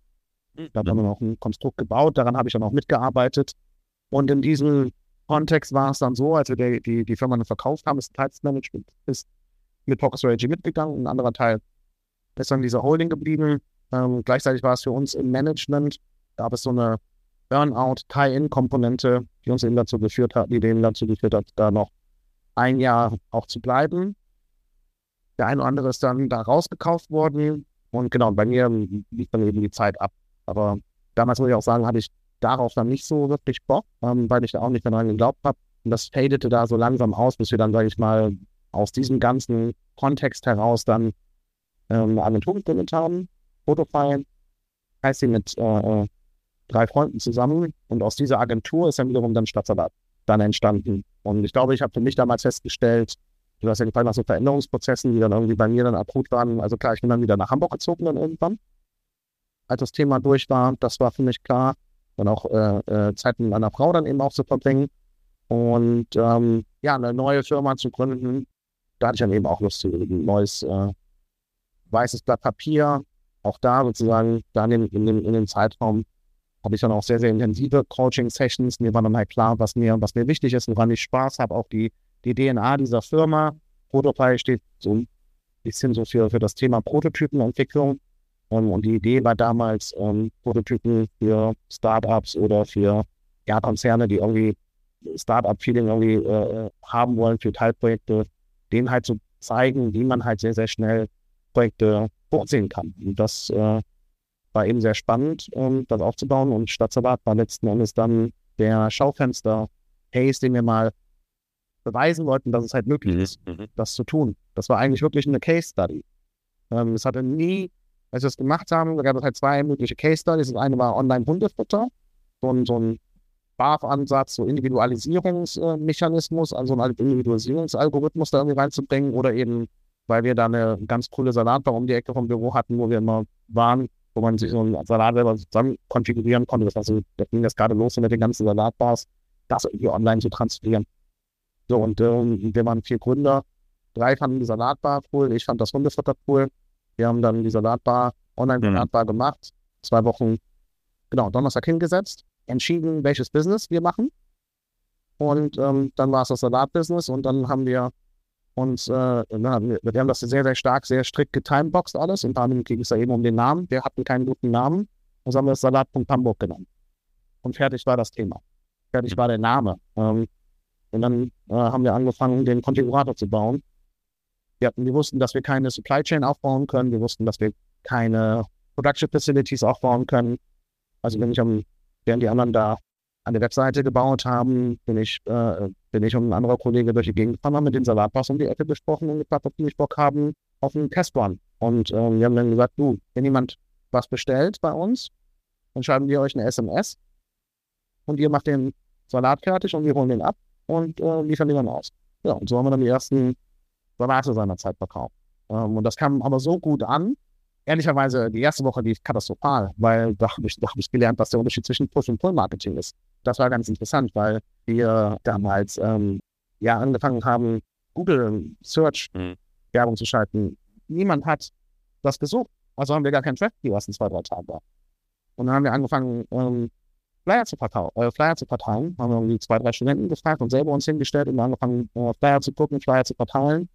Da haben wir noch ein Konstrukt gebaut, daran habe ich dann auch mitgearbeitet. Und in diesem Kontext war es dann so, als wir die, die, die Firma dann verkauft haben, ist ein Teilsmanagement ist mit Poker Strategy mitgegangen, ein anderer Teil ist dann dieser Holding geblieben. Ähm, gleichzeitig war es für uns im Management, gab es so eine Burnout-Tie-In-Komponente, die uns eben dazu geführt hat, die denen dazu geführt hat, da noch ein Jahr auch zu bleiben. Der eine oder andere ist dann da rausgekauft worden. Und genau, bei mir lief dann eben die Zeit ab. Aber damals muss ich auch sagen, hatte ich darauf dann nicht so wirklich Bock, ähm, weil ich da auch nicht daran geglaubt habe. Und das fadete da so langsam aus, bis wir dann, sage ich mal, aus diesem ganzen Kontext heraus dann ähm, eine Agentur gegründet haben. Photofile heißt sie mit äh, äh, drei Freunden zusammen. Und aus dieser Agentur ist dann wiederum dann Stadtsalat dann entstanden. Und ich glaube, ich habe für mich damals festgestellt, Du hast ja gefallen nach so Veränderungsprozessen, die dann irgendwie bei mir dann akut waren. Also klar, ich bin dann wieder nach Hamburg gezogen dann irgendwann. Als das Thema durch war, das war für mich klar. Dann auch äh, äh, Zeit mit meiner Frau dann eben auch zu verbringen. Und ähm, ja, eine neue Firma zu gründen, da hatte ich dann eben auch Lust zu. Ein neues äh, weißes Blatt Papier. Auch da sozusagen, dann in, in, dem, in dem Zeitraum habe ich dann auch sehr, sehr intensive Coaching-Sessions. Mir war dann halt klar, was mir, was mir wichtig ist, woran ich Spaß habe, auch die die DNA dieser Firma. Protopie steht so ein bisschen so für, für das Thema Prototypenentwicklung. Um, ähm, und die Idee war damals, um, ähm, Prototypen für Startups oder für ja, Konzerne, die irgendwie Startup-Feeling irgendwie äh, haben wollen für Teilprojekte, denen halt zu so zeigen, wie man halt sehr, sehr schnell Projekte vorsehen kann. Und das äh, war eben sehr spannend, um, ähm, das aufzubauen. Und Stadtsalat war letzten Endes dann der Schaufenster Case, den wir mal beweisen wollten, dass es halt möglich Mhm. ist, Mhm. das zu tun. Das war eigentlich wirklich eine Case Study. Ähm, es hatte nie, als wir es gemacht haben, gab es halt zwei mögliche Case Studies. Das eine war Online-Hundefutter, so ein, so ein BAF-Ansatz, so Individualisierungsmechanismus, also ein Individualisierungsalgorithmus da irgendwie reinzubringen oder eben, weil wir da eine ganz coole Salatbar um die Ecke vom Büro hatten, wo wir immer waren, wo man sich so einen Salat selber zusammen konfigurieren konnte. Das war so, da ging das gerade los mit den ganzen Salatbars, das irgendwie online zu transferieren. So, und ähm, wir waren vier Gründer. Drei fanden die Salatbar cool, ich fand das Hundefutter cool. Wir haben dann die Salatbar, Online-Salatbar gemacht. Zwei Wochen, genau, Donnerstag hingesetzt, entschieden, welches Business wir machen. Und ähm, dann war es das Salatbusiness und dann haben wir uns, äh, na, wir, wir haben das sehr, sehr stark, sehr strikt getimeboxt alles. Und dann ging es da eben um den Namen. Wir hatten keinen guten Namen. Also haben wir das Salat.hamburg Hamburg genannt. Und fertig war das Thema. Fertig war der Name. Ähm, und dann äh, haben wir angefangen, den Konfigurator zu bauen. Wir, hatten, wir wussten, dass wir keine Supply Chain aufbauen können. Wir wussten, dass wir keine Production Facilities aufbauen können. Also wenn ich am, während die anderen da eine Webseite gebaut haben, bin ich, äh, bin ich und ein anderer Kollege durch die Gegend gefahren, haben mit den Salatbars um die Ecke gesprochen und gefragt, ob die nicht Bock haben auf einen Testrun. Und ähm, wir haben dann gesagt, du, wenn jemand was bestellt bei uns, dann schreiben wir euch eine SMS und ihr macht den Salat fertig und wir holen den ab und äh, liefern den dann aus. Ja, und so haben wir dann die ersten Salate seinerzeit verkauft. Ähm, und das kam aber so gut an. Ehrlicherweise, die erste Woche lief katastrophal, weil da habe ich, da hab ich gelernt, was der Unterschied zwischen Push- und Pull-Marketing ist. Das war ganz interessant, weil wir damals ähm, ja angefangen haben, Google Search Mhm. Werbung zu schalten. Niemand hat das gesucht. Also haben wir gar keinen Traffic die ersten zwei, drei Tage. Und dann haben wir angefangen, ähm, Flyer zu verkaufen, äh, Flyer zu verteilen. Haben wir irgendwie zwei, drei Studenten gefragt und selber uns hingestellt und angefangen, äh, Flyer zu gucken, Flyer zu verteilen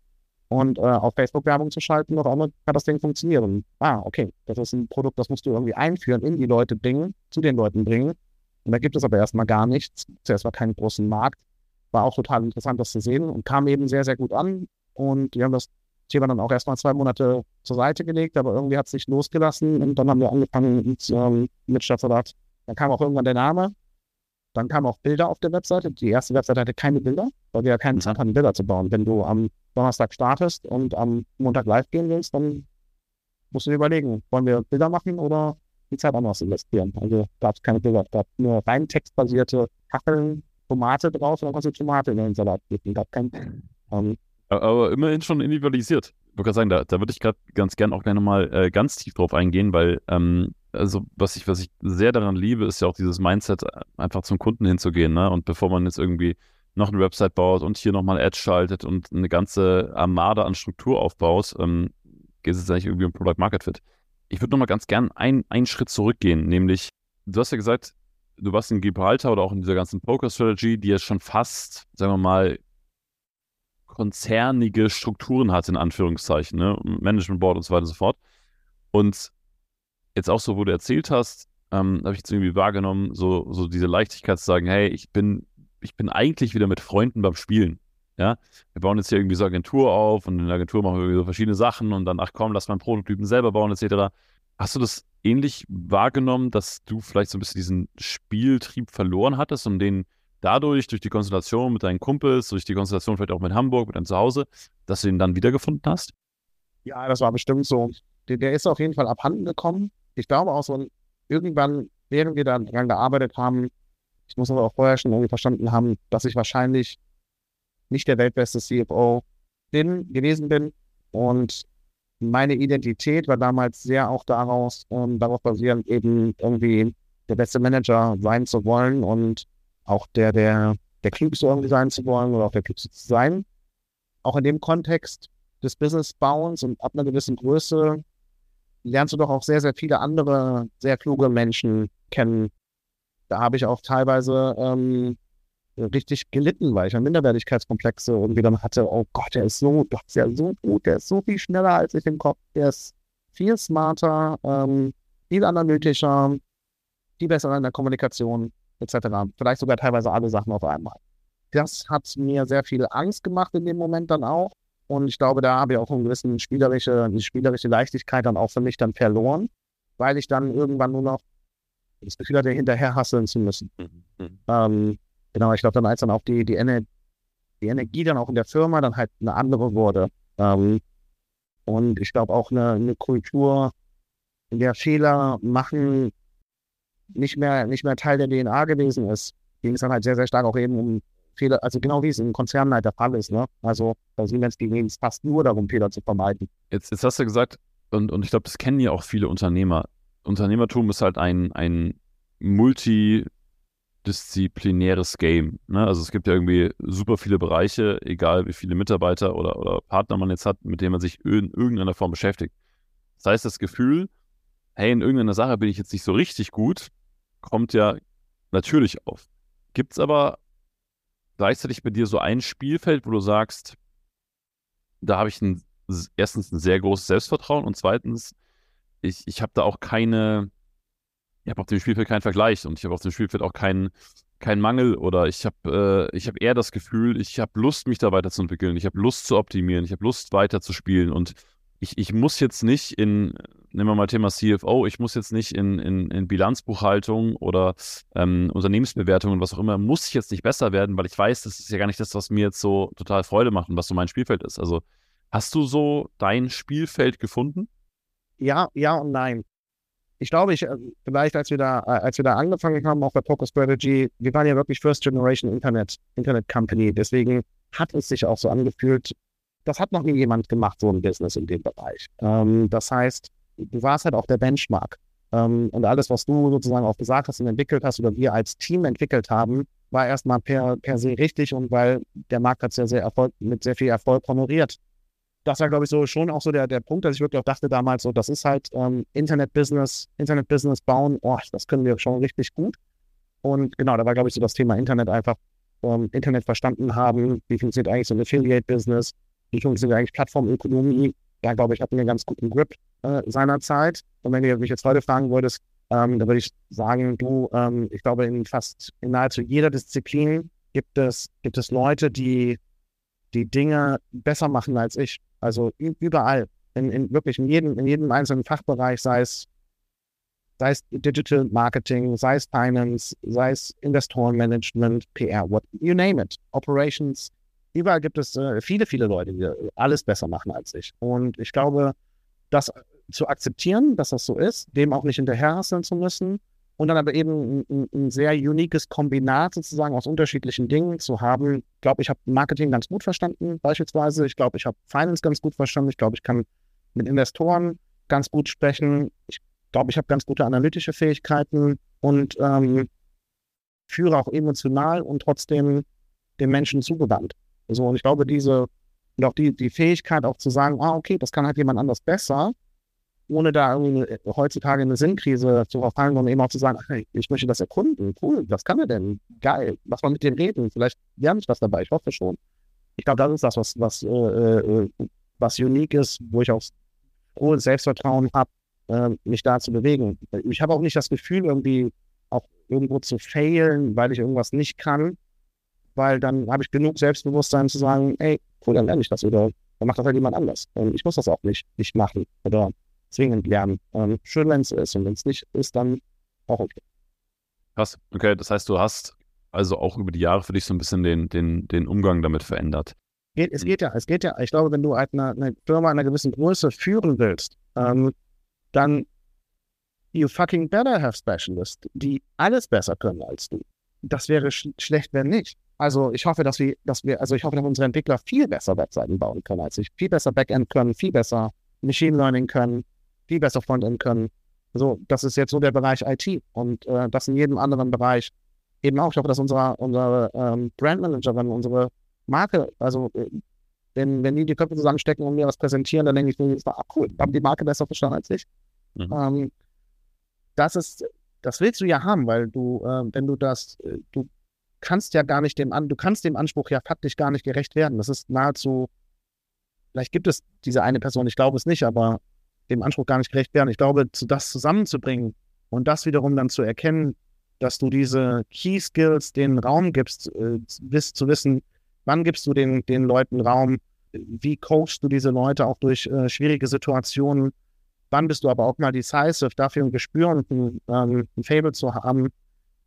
und äh, auf Facebook Werbung zu schalten. Auf einmal hat das Ding funktioniert. Und, ah, okay, das ist ein Produkt, das musst du irgendwie einführen, in die Leute bringen, zu den Leuten bringen. Und da gibt es aber erstmal gar nichts. Zuerst war keinen großen Markt. War auch total interessant, das zu sehen und kam eben sehr, sehr gut an. Und wir haben das Thema dann auch erstmal zwei Monate zur Seite gelegt, aber irgendwie hat es sich losgelassen und dann haben wir angefangen mit, ähm, mit Stadtsalat. Dann kam auch irgendwann der Name. Dann kamen auch Bilder auf der Webseite. Die erste Webseite hatte keine Bilder, weil wir ja keine Zeit hatten, Bilder zu bauen. Wenn du am Donnerstag startest und am Montag live gehen willst, dann musst du dir überlegen, wollen wir Bilder machen oder die Zeit anders investieren. Also gab es keine Bilder, es gab nur rein textbasierte Kacheln, Tomate drauf und dann kannst du Tomate in den Salat geben. Gab kein, ähm, Aber- immerhin schon individualisiert. Ich wollte gerade sagen, da, da würde ich gerade ganz gern auch gerne mal äh, ganz tief drauf eingehen, weil ähm, also was ich, was ich sehr daran liebe, ist ja auch dieses Mindset, einfach zum Kunden hinzugehen, ne? Und bevor man jetzt irgendwie noch eine Website baut und hier nochmal Ads schaltet und eine ganze Armada an Struktur aufbaut, ähm, geht es eigentlich irgendwie um Product Market Fit. Ich würde nochmal ganz gern ein- einen Schritt zurückgehen, nämlich, du hast ja gesagt, du warst in Gibraltar oder auch in dieser ganzen Poker-Strategy, die ja schon fast, sagen wir mal, konzernige Strukturen hat, in Anführungszeichen, ne? Management Board und so weiter und so fort. Und jetzt auch so, wo du erzählt hast, ähm, habe ich jetzt irgendwie wahrgenommen, so, so diese Leichtigkeit zu sagen, hey, ich bin, ich bin eigentlich wieder mit Freunden beim Spielen. Ja, wir bauen jetzt hier irgendwie so Agentur auf und in der Agentur machen wir so verschiedene Sachen und dann, ach komm, lass mal einen Prototypen selber bauen, etc. Hast du das ähnlich wahrgenommen, dass du vielleicht so ein bisschen diesen Spieltrieb verloren hattest und den dadurch, durch die Konstellation mit deinen Kumpels, durch die Konstellation vielleicht auch mit Hamburg, mit deinem Zuhause, dass du ihn dann wiedergefunden hast? Ja, das war bestimmt so. Der, der ist auf jeden Fall abhanden gekommen. Ich glaube auch so, irgendwann, während wir daran gearbeitet haben, ich muss aber auch vorher schon irgendwie verstanden haben, dass ich wahrscheinlich nicht der weltbeste CFO bin, gewesen bin. Und meine Identität war damals sehr auch daraus, ähm, darauf basierend, eben irgendwie der beste Manager sein zu wollen und auch der, der, der klügste irgendwie sein zu wollen oder auch der klügste zu sein. Auch in dem Kontext des Businessbauens und ab einer gewissen Größe lernst du doch auch sehr, sehr viele andere, sehr kluge Menschen kennen. Da habe ich auch teilweise ähm, richtig gelitten, weil ich dann Minderwertigkeitskomplexe irgendwie dann hatte. Oh Gott, der ist so, das ist so gut, der ist so viel schneller als ich im Kopf, der ist viel smarter, ähm, viel analytischer, viel besser in der Kommunikation, etc. Vielleicht sogar teilweise alle Sachen auf einmal. Das hat mir sehr viel Angst gemacht in dem Moment dann auch. Und ich glaube, da habe ich auch eine gewisse spielerische, eine spielerische Leichtigkeit dann auch für mich dann verloren, weil ich dann irgendwann nur noch das Gefühl hatte, hinterher hasseln zu müssen. Ähm, genau, ich glaube dann als dann auch die, die, Ener die Energie dann auch in der Firma dann halt eine andere wurde. Ähm, und ich glaube auch eine, eine Kultur, in der Fehler machen nicht mehr, nicht mehr Teil der DNA gewesen ist, ging es dann halt sehr, sehr stark auch eben um Fehler, also genau wie es in Konzernen halt der Fall ist. Ne? Also bei Siemens ging es fast nur darum, Fehler zu vermeiden. Jetzt, jetzt hast du gesagt, und, und ich glaube, das kennen ja auch viele Unternehmer. Unternehmertum ist halt ein, ein multidisziplinäres Game. Ne? Also es gibt ja irgendwie super viele Bereiche, egal wie viele Mitarbeiter oder, oder Partner man jetzt hat, mit denen man sich in irgendeiner Form beschäftigt. Das heißt, das Gefühl, hey, in irgendeiner Sache bin ich jetzt nicht so richtig gut, kommt ja natürlich auf. Gibt es aber gleichzeitig bei dir so ein Spielfeld, wo du sagst, da habe ich ein, erstens ein sehr großes Selbstvertrauen und zweitens, ich, ich habe da auch keine, ich habe auf dem Spielfeld keinen Vergleich und ich habe auf dem Spielfeld auch keinen keinen Mangel oder ich habe äh, ich eher das Gefühl, ich habe Lust, mich da weiterzuentwickeln, ich habe Lust zu optimieren, ich habe Lust weiterzuspielen und ich, ich muss jetzt nicht in, nehmen wir mal Thema CFO, ich muss jetzt nicht in, in, in Bilanzbuchhaltung oder ähm, Unternehmensbewertung und was auch immer, muss ich jetzt nicht besser werden, weil ich weiß, das ist ja gar nicht das, was mir jetzt so total Freude macht und was so mein Spielfeld ist. Also hast du so dein Spielfeld gefunden? Ja, ja und nein. Ich glaube, ich, äh, vielleicht als wir da, äh, als wir da angefangen haben, auch bei Poker Strategy, wir waren ja wirklich First Generation Internet, Internet Company. Deswegen hat es sich auch so angefühlt, das hat noch nie jemand gemacht, so ein Business in dem Bereich. Ähm, das heißt, du warst halt auch der Benchmark. Ähm, und alles, was du sozusagen auch gesagt hast und entwickelt hast oder wir als Team entwickelt haben, war erstmal per, per se richtig und weil der Markt hat sehr, sehr Erfolg, mit sehr viel Erfolg honoriert. Das war, glaube ich, so schon auch so der, der Punkt, dass ich wirklich auch dachte damals, so, das ist halt ähm, Internet-Business, Internet-Business bauen, oh, das können wir schon richtig gut. Und genau, da war, glaube ich, so das Thema Internet einfach, ähm, Internet verstanden haben, wie funktioniert eigentlich so ein Affiliate-Business, wie funktioniert eigentlich Plattformökonomie. Da, glaube ich, hatten wir einen ganz guten Grip äh, seinerzeit. Und wenn du mich jetzt heute fragen würdest, ähm, dann würde ich sagen, du, ähm, ich glaube, in fast, in nahezu jeder Disziplin gibt es, gibt es Leute, die die Dinge besser machen als ich. Also überall. In, in wirklich in jedem, in jedem einzelnen Fachbereich, sei es, sei es Digital Marketing, sei es Finance, sei es Investorenmanagement, PR, what you name it, Operations. Überall gibt es äh, viele, viele Leute, die alles besser machen als ich. Und ich glaube, das zu akzeptieren, dass das so ist, dem auch nicht hinterherhasseln zu müssen und dann aber eben ein, ein, sehr uniques Kombinat sozusagen aus unterschiedlichen Dingen zu haben. Ich glaube, ich habe Marketing ganz gut verstanden, beispielsweise. Ich glaube, ich habe Finance ganz gut verstanden. Ich glaube, ich kann mit Investoren ganz gut sprechen. Ich glaube, ich habe ganz gute analytische Fähigkeiten und ähm, führe auch emotional und trotzdem dem Menschen zugewandt. So, und ich glaube, diese und auch die, die Fähigkeit auch zu sagen, ah, okay, das kann halt jemand anders besser, ohne da irgendwie heutzutage eine Sinnkrise zu verfallen, sondern eben auch zu sagen, hey, ich möchte das erkunden, cool, was kann er denn? Geil, lass mal mit dem reden, vielleicht lerne ich was dabei, ich hoffe schon. Ich glaube, das ist das, was, was, äh, äh, was unique ist, wo ich auch hohes Selbstvertrauen habe, äh, mich da zu bewegen. Ich habe auch nicht das Gefühl, irgendwie auch irgendwo zu failen, weil ich irgendwas nicht kann, weil dann habe ich genug Selbstbewusstsein zu sagen, ey, cool, dann lerne ich das oder dann macht das halt jemand anders. Und ich muss das auch nicht, nicht machen oder zwingend lernen. Ähm, schön, wenn es ist und wenn es nicht ist, dann auch okay. Krass, okay, das heißt, du hast also auch über die Jahre für dich so ein bisschen den, den, den Umgang damit verändert. Geht, es geht ja, es geht ja, ich glaube, wenn du halt eine, eine Firma einer gewissen Größe führen willst, ähm, dann you fucking better have specialists, die alles besser können als du. Das wäre sch schlecht, wenn nicht. Also ich hoffe, dass wir, dass wir, also ich hoffe, dass unsere Entwickler viel besser Webseiten bauen können als ich, viel besser Backend können, viel besser Machine Learning können, viel besser Frontend können. So, das ist jetzt so der Bereich IT und äh, das in jedem anderen Bereich eben auch. Ich hoffe, dass unsere, unsere ähm, Brandmanagerin, unsere Marke, also äh, wenn, wenn die die Köpfe zusammenstecken und mir was präsentieren, dann denke ich mir, ah, cool, haben die Marke besser verstanden als ich. Mhm. Ähm, das ist, das willst du ja haben, weil du, äh, wenn du das, äh, du kannst ja gar nicht dem an, du kannst dem Anspruch ja faktisch gar nicht gerecht werden. Das ist nahezu, vielleicht gibt es diese eine Person, ich glaube es nicht, aber dem Anspruch gar nicht gerecht werden. Ich glaube, zu, das zusammenzubringen und das wiederum dann zu erkennen, dass du diese Key Skills den Raum gibst, äh, zu wissen, wann gibst du den, den Leuten Raum, wie coachst du diese Leute auch durch äh, schwierige Situationen, wann bist du aber auch mal decisive, dafür ein Gespür und ein, ähm, ein Fable zu haben,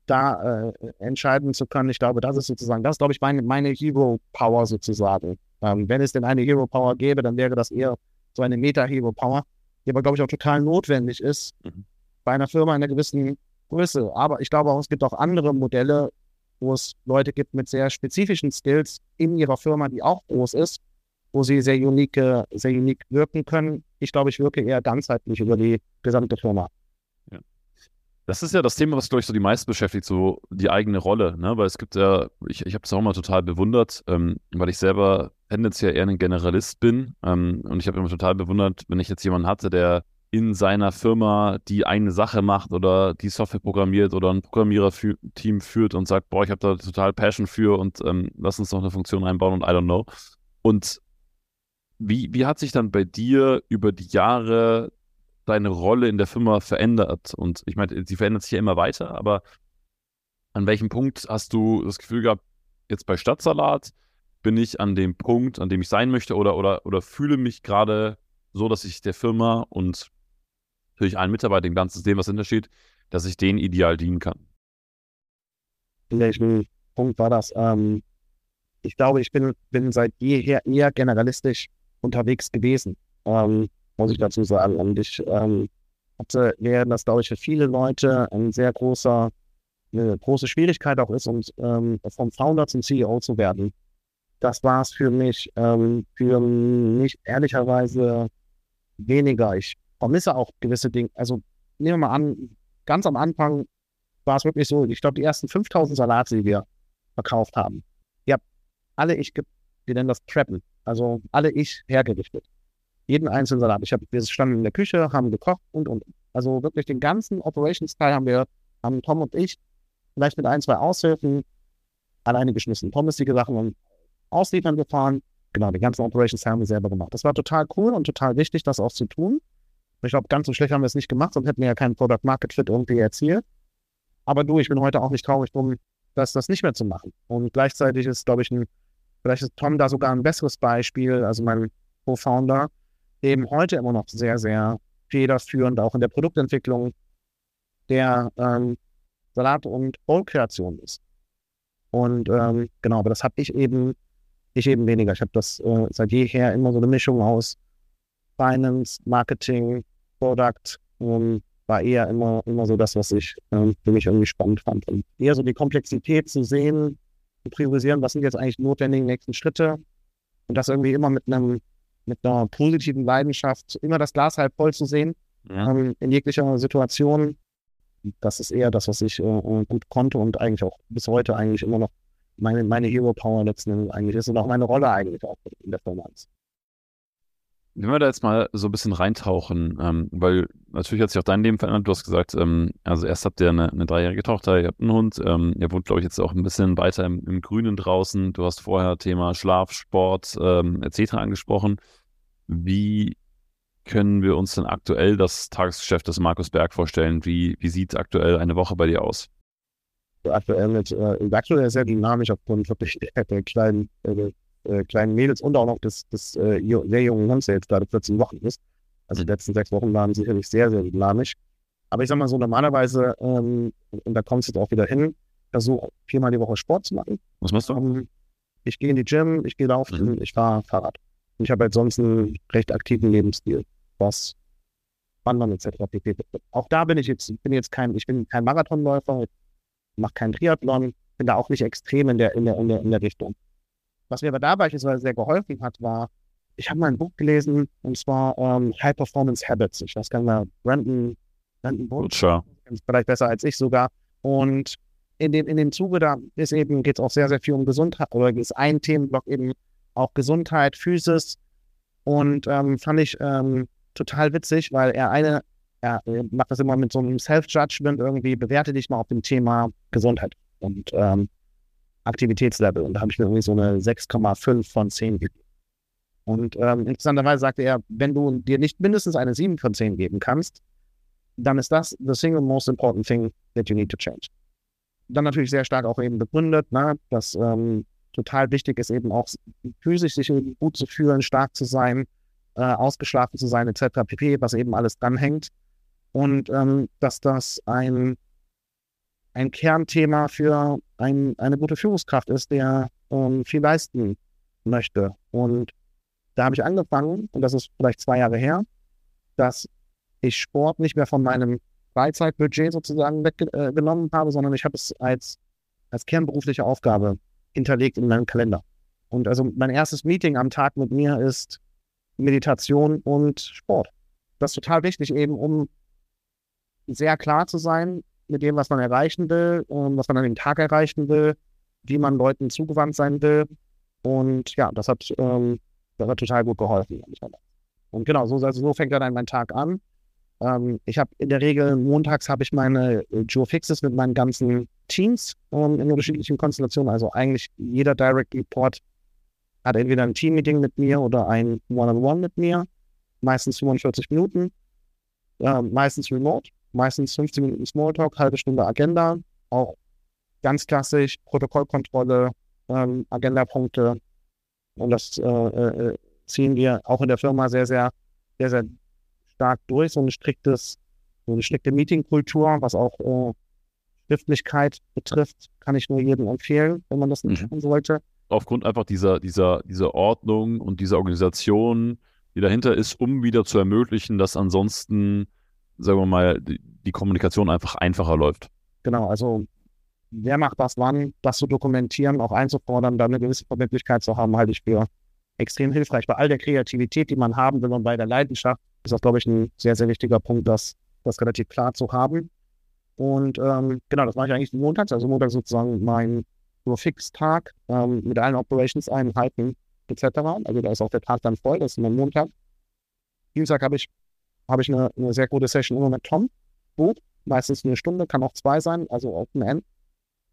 da äh, entscheiden zu können. Ich glaube, das ist sozusagen, das ist, glaube ich, meine, meine Hero Power sozusagen. Ähm, wenn es denn eine Hero Power gäbe, dann wäre das eher so eine Meta-Hero Power, die aber, glaube ich, auch total notwendig ist mhm. bei einer Firma in einer gewissen Größe. Aber ich glaube auch, es gibt auch andere Modelle, wo es Leute gibt mit sehr spezifischen Skills in ihrer Firma, die auch groß ist, wo sie sehr unique, sehr unique wirken können. Ich glaube, ich wirke eher ganzheitlich über die gesamte Firma. Das ist ja das Thema, was, glaube ich, so die meisten beschäftigt, so die eigene Rolle. Ne? Weil es gibt ja, ich, ich habe es auch mal total bewundert, ähm, weil ich selber tendenziell eher ein Generalist bin. Ähm, und ich habe immer total bewundert, wenn ich jetzt jemanden hatte, der in seiner Firma die eine Sache macht oder die Software programmiert oder ein Programmierer-Team führt und sagt, boah, ich habe da total Passion für und ähm, lass uns noch eine Funktion einbauen und I don't know. Und wie, wie hat sich dann bei dir über die Jahre deine Rolle in der Firma verändert? Und ich meine, sie verändert sich ja immer weiter, aber an welchem Punkt hast du das Gefühl gehabt, jetzt bei Stadtsalat bin ich an dem Punkt, an dem ich sein möchte oder, oder, oder fühle mich gerade so, dass ich der Firma und natürlich allen Mitarbeitern, dem ganzen System, was hintersteht, dass ich denen ideal dienen kann? In welchem Punkt war das? Ähm, ich glaube, ich bin, bin seit jeher eher generalistisch unterwegs gewesen. Ähm, muss ich dazu sagen. Und ich ähm, hatte, während das, glaube ich, für viele Leute ein sehr großer, eine große Schwierigkeit auch ist, und ähm, vom Founder zum CEO zu werden. Das war es für mich, ähm, für mich ehrlicherweise weniger. Ich vermisse auch gewisse Dinge. Also nehmen wir mal an, ganz am Anfang war es wirklich so, ich glaube, die ersten 5000 Salate, die wir verkauft haben, ihr habt alle ich, wir nennen das Preppen, also alle ich hergerichtet jeden einzelnen Salat. Ich hab, wir standen in der Küche, haben gekocht und, und. Also wirklich den ganzen Operations-Teil haben wir, haben Tom und ich, vielleicht mit ein, zwei Aushilfen, alleine geschmissen. Tom ist die Sachen und ausliefern gefahren. Genau, die ganzen Operations haben wir selber gemacht. Das war total cool und total wichtig, das auch zu tun. Ich glaube, ganz so schlecht haben wir es nicht gemacht, sonst hätten wir ja keinen Product Market Fit irgendwie erzielt. Aber du, ich bin heute auch nicht traurig drum, das, das nicht mehr zu machen. Und gleichzeitig ist, glaube ich, ein, vielleicht ist Tom da sogar ein besseres Beispiel, also mein Co-Founder, eben heute immer noch sehr, sehr federführend, auch in der Produktentwicklung der ähm, Salat- und Bowl-Kreation ist. Und ähm, genau, aber das habe ich eben, ich eben weniger. Ich habe das äh, seit jeher immer so eine Mischung aus Finance, Marketing, Product, ähm, war eher immer, immer so das, was ich ähm, für mich irgendwie spannend fand. Und eher so die Komplexität zu sehen, zu priorisieren, was sind jetzt eigentlich notwendige nächsten Schritte und das irgendwie immer mit einem mit einer positiven Leidenschaft, immer das Glas halb voll zu sehen, ja. ähm, in jeglicher Situation. Das ist eher das, was ich äh, gut konnte und eigentlich auch bis heute eigentlich immer noch meine, meine Hero Power letzten Endes eigentlich ist und auch meine Rolle eigentlich auch in der Firma ist. Wenn wir da jetzt mal so ein bisschen reintauchen, ähm, weil natürlich hat sich auch dein Leben verändert. Du hast gesagt, ähm, also erst habt ihr eine, eine, dreijährige Tochter, ihr habt einen Hund, ähm, ihr wohnt, glaube ich, jetzt auch ein bisschen weiter im, im Grünen draußen. Du hast vorher Thema Schlaf, Sport ähm, etc. angesprochen. Wie können wir uns denn aktuell das Tagesgeschäft des Markus Berg vorstellen? Wie, wie sieht aktuell eine Woche bei dir aus? Aktuell mit, äh, aktuell sehr dynamisch aufgrund wirklich der, der kleinen äh, äh, kleinen Mädels und auch noch des, des äh, sehr jungen Manns, der jetzt gerade 14 Wochen ist. Also die letzten sechs Wochen waren sicherlich sehr, sehr dynamisch. Aber ich sag mal so, normalerweise, ähm, und da kommt es jetzt auch wieder hin, versuche viermal die Woche Sport zu machen. Was machst du? Ähm, ich gehe in die Gym, ich gehe laufen, mhm. ich fahre Fahrrad. Und ich habe halt sonst einen recht aktiven Lebensstil, was Wandern etc. pp. Auch da bin ich jetzt, bin jetzt kein, ich bin kein Marathonläufer, mache keinen Triathlon, bin da auch nicht extrem in der, in der, in der, in der Richtung. Was mir aber da beispielsweise sehr geholfen hat, war, ich habe mal ein Buch gelesen, und zwar ähm, High Performance Habits. Ich weiß gar nicht mehr, Brandon, Brandon Butcher. Vielleicht besser als ich sogar. Und in dem, in dem Zuge da ist eben, geht es auch sehr, sehr viel um Gesundheit, oder ist ein Themenblock eben auch Gesundheit, Physis. Und ähm, fand ich ähm, total witzig, weil er eine, er macht das immer mit so einem Self-Judgment irgendwie, bewerte dich mal auf dem Thema Gesundheit. Und ähm, Aktivitätslevel. Und da habe ich mir irgendwie so eine 6,5 von 10 gegeben. Und ähm, interessanterweise sagte er, wenn du dir nicht mindestens eine 7 von 10 geben kannst, dann ist das the single most important thing that you need to change. Dann natürlich sehr stark auch eben begründet, ne, dass ähm, total wichtig ist, eben auch physisch sich gut zu fühlen, stark zu sein, äh, ausgeschlafen zu sein, etc. pp., was eben alles dranhängt. Und ähm, dass das ein ein Kernthema für ein, eine gute Führungskraft ist, der ähm, viel leisten möchte. Und da habe ich angefangen, und das ist vielleicht zwei Jahre her, dass ich Sport nicht mehr von meinem Freizeitbudget sozusagen weggenommen habe, sondern ich habe es als, als kernberufliche Aufgabe hinterlegt in meinem Kalender. Und also mein erstes Meeting am Tag mit mir ist Meditation und Sport. Das ist total wichtig, eben um sehr klar zu sein mit dem, was man erreichen will, und was man an dem Tag erreichen will, wie man Leuten zugewandt sein will. Und ja, das hat, ähm, das hat total gut geholfen. Und genau, so, also so fängt dann mein Tag an. Ähm, ich habe in der Regel montags habe ich meine äh, Joe Fixes mit meinen ganzen Teams ähm, in unterschiedlichen Konstellationen. Also eigentlich jeder Direct Report hat entweder ein Team-Meeting mit mir oder ein One-on-One -on -One mit mir. Meistens 45 Minuten, äh, meistens remote, meistens 15 Minuten Smalltalk, halbe Stunde Agenda, auch ganz klassisch Protokollkontrolle, ähm, Agendapunkte. Und das äh, äh, ziehen wir auch in der Firma sehr, sehr, sehr, sehr stark durch. So ein striktes, so eine strikte Meetingkultur, was auch äh, Schriftlichkeit betrifft, kann ich nur jedem empfehlen, wenn man das nicht mhm. tun sollte. Aufgrund einfach dieser, dieser, dieser Ordnung und dieser Organisation, die dahinter ist, um wieder zu ermöglichen, dass ansonsten, sagen wir mal, die, Kommunikation einfach einfacher läuft. Genau, also wer macht was wann, das zu dokumentieren, auch einzufordern, dann eine gewisse Verbindlichkeit zu haben, halte ich für extrem hilfreich. Bei all der Kreativität, die man haben will und bei der Leidenschaft, ist das, glaube ich, ein sehr, sehr wichtiger Punkt, das, das relativ klar zu haben. Und ähm, genau, das mache ich eigentlich montags. Also Montag sozusagen mein nur Fix-Tag ähm, mit allen Operations-Einheiten etc. Also da ist auch der Tag dann voll, das ist mein Montag. Dienstag habe ich, hab ich eine, eine sehr gute Session immer mit Tom. Gut, meistens eine Stunde, kann auch zwei sein, also Open End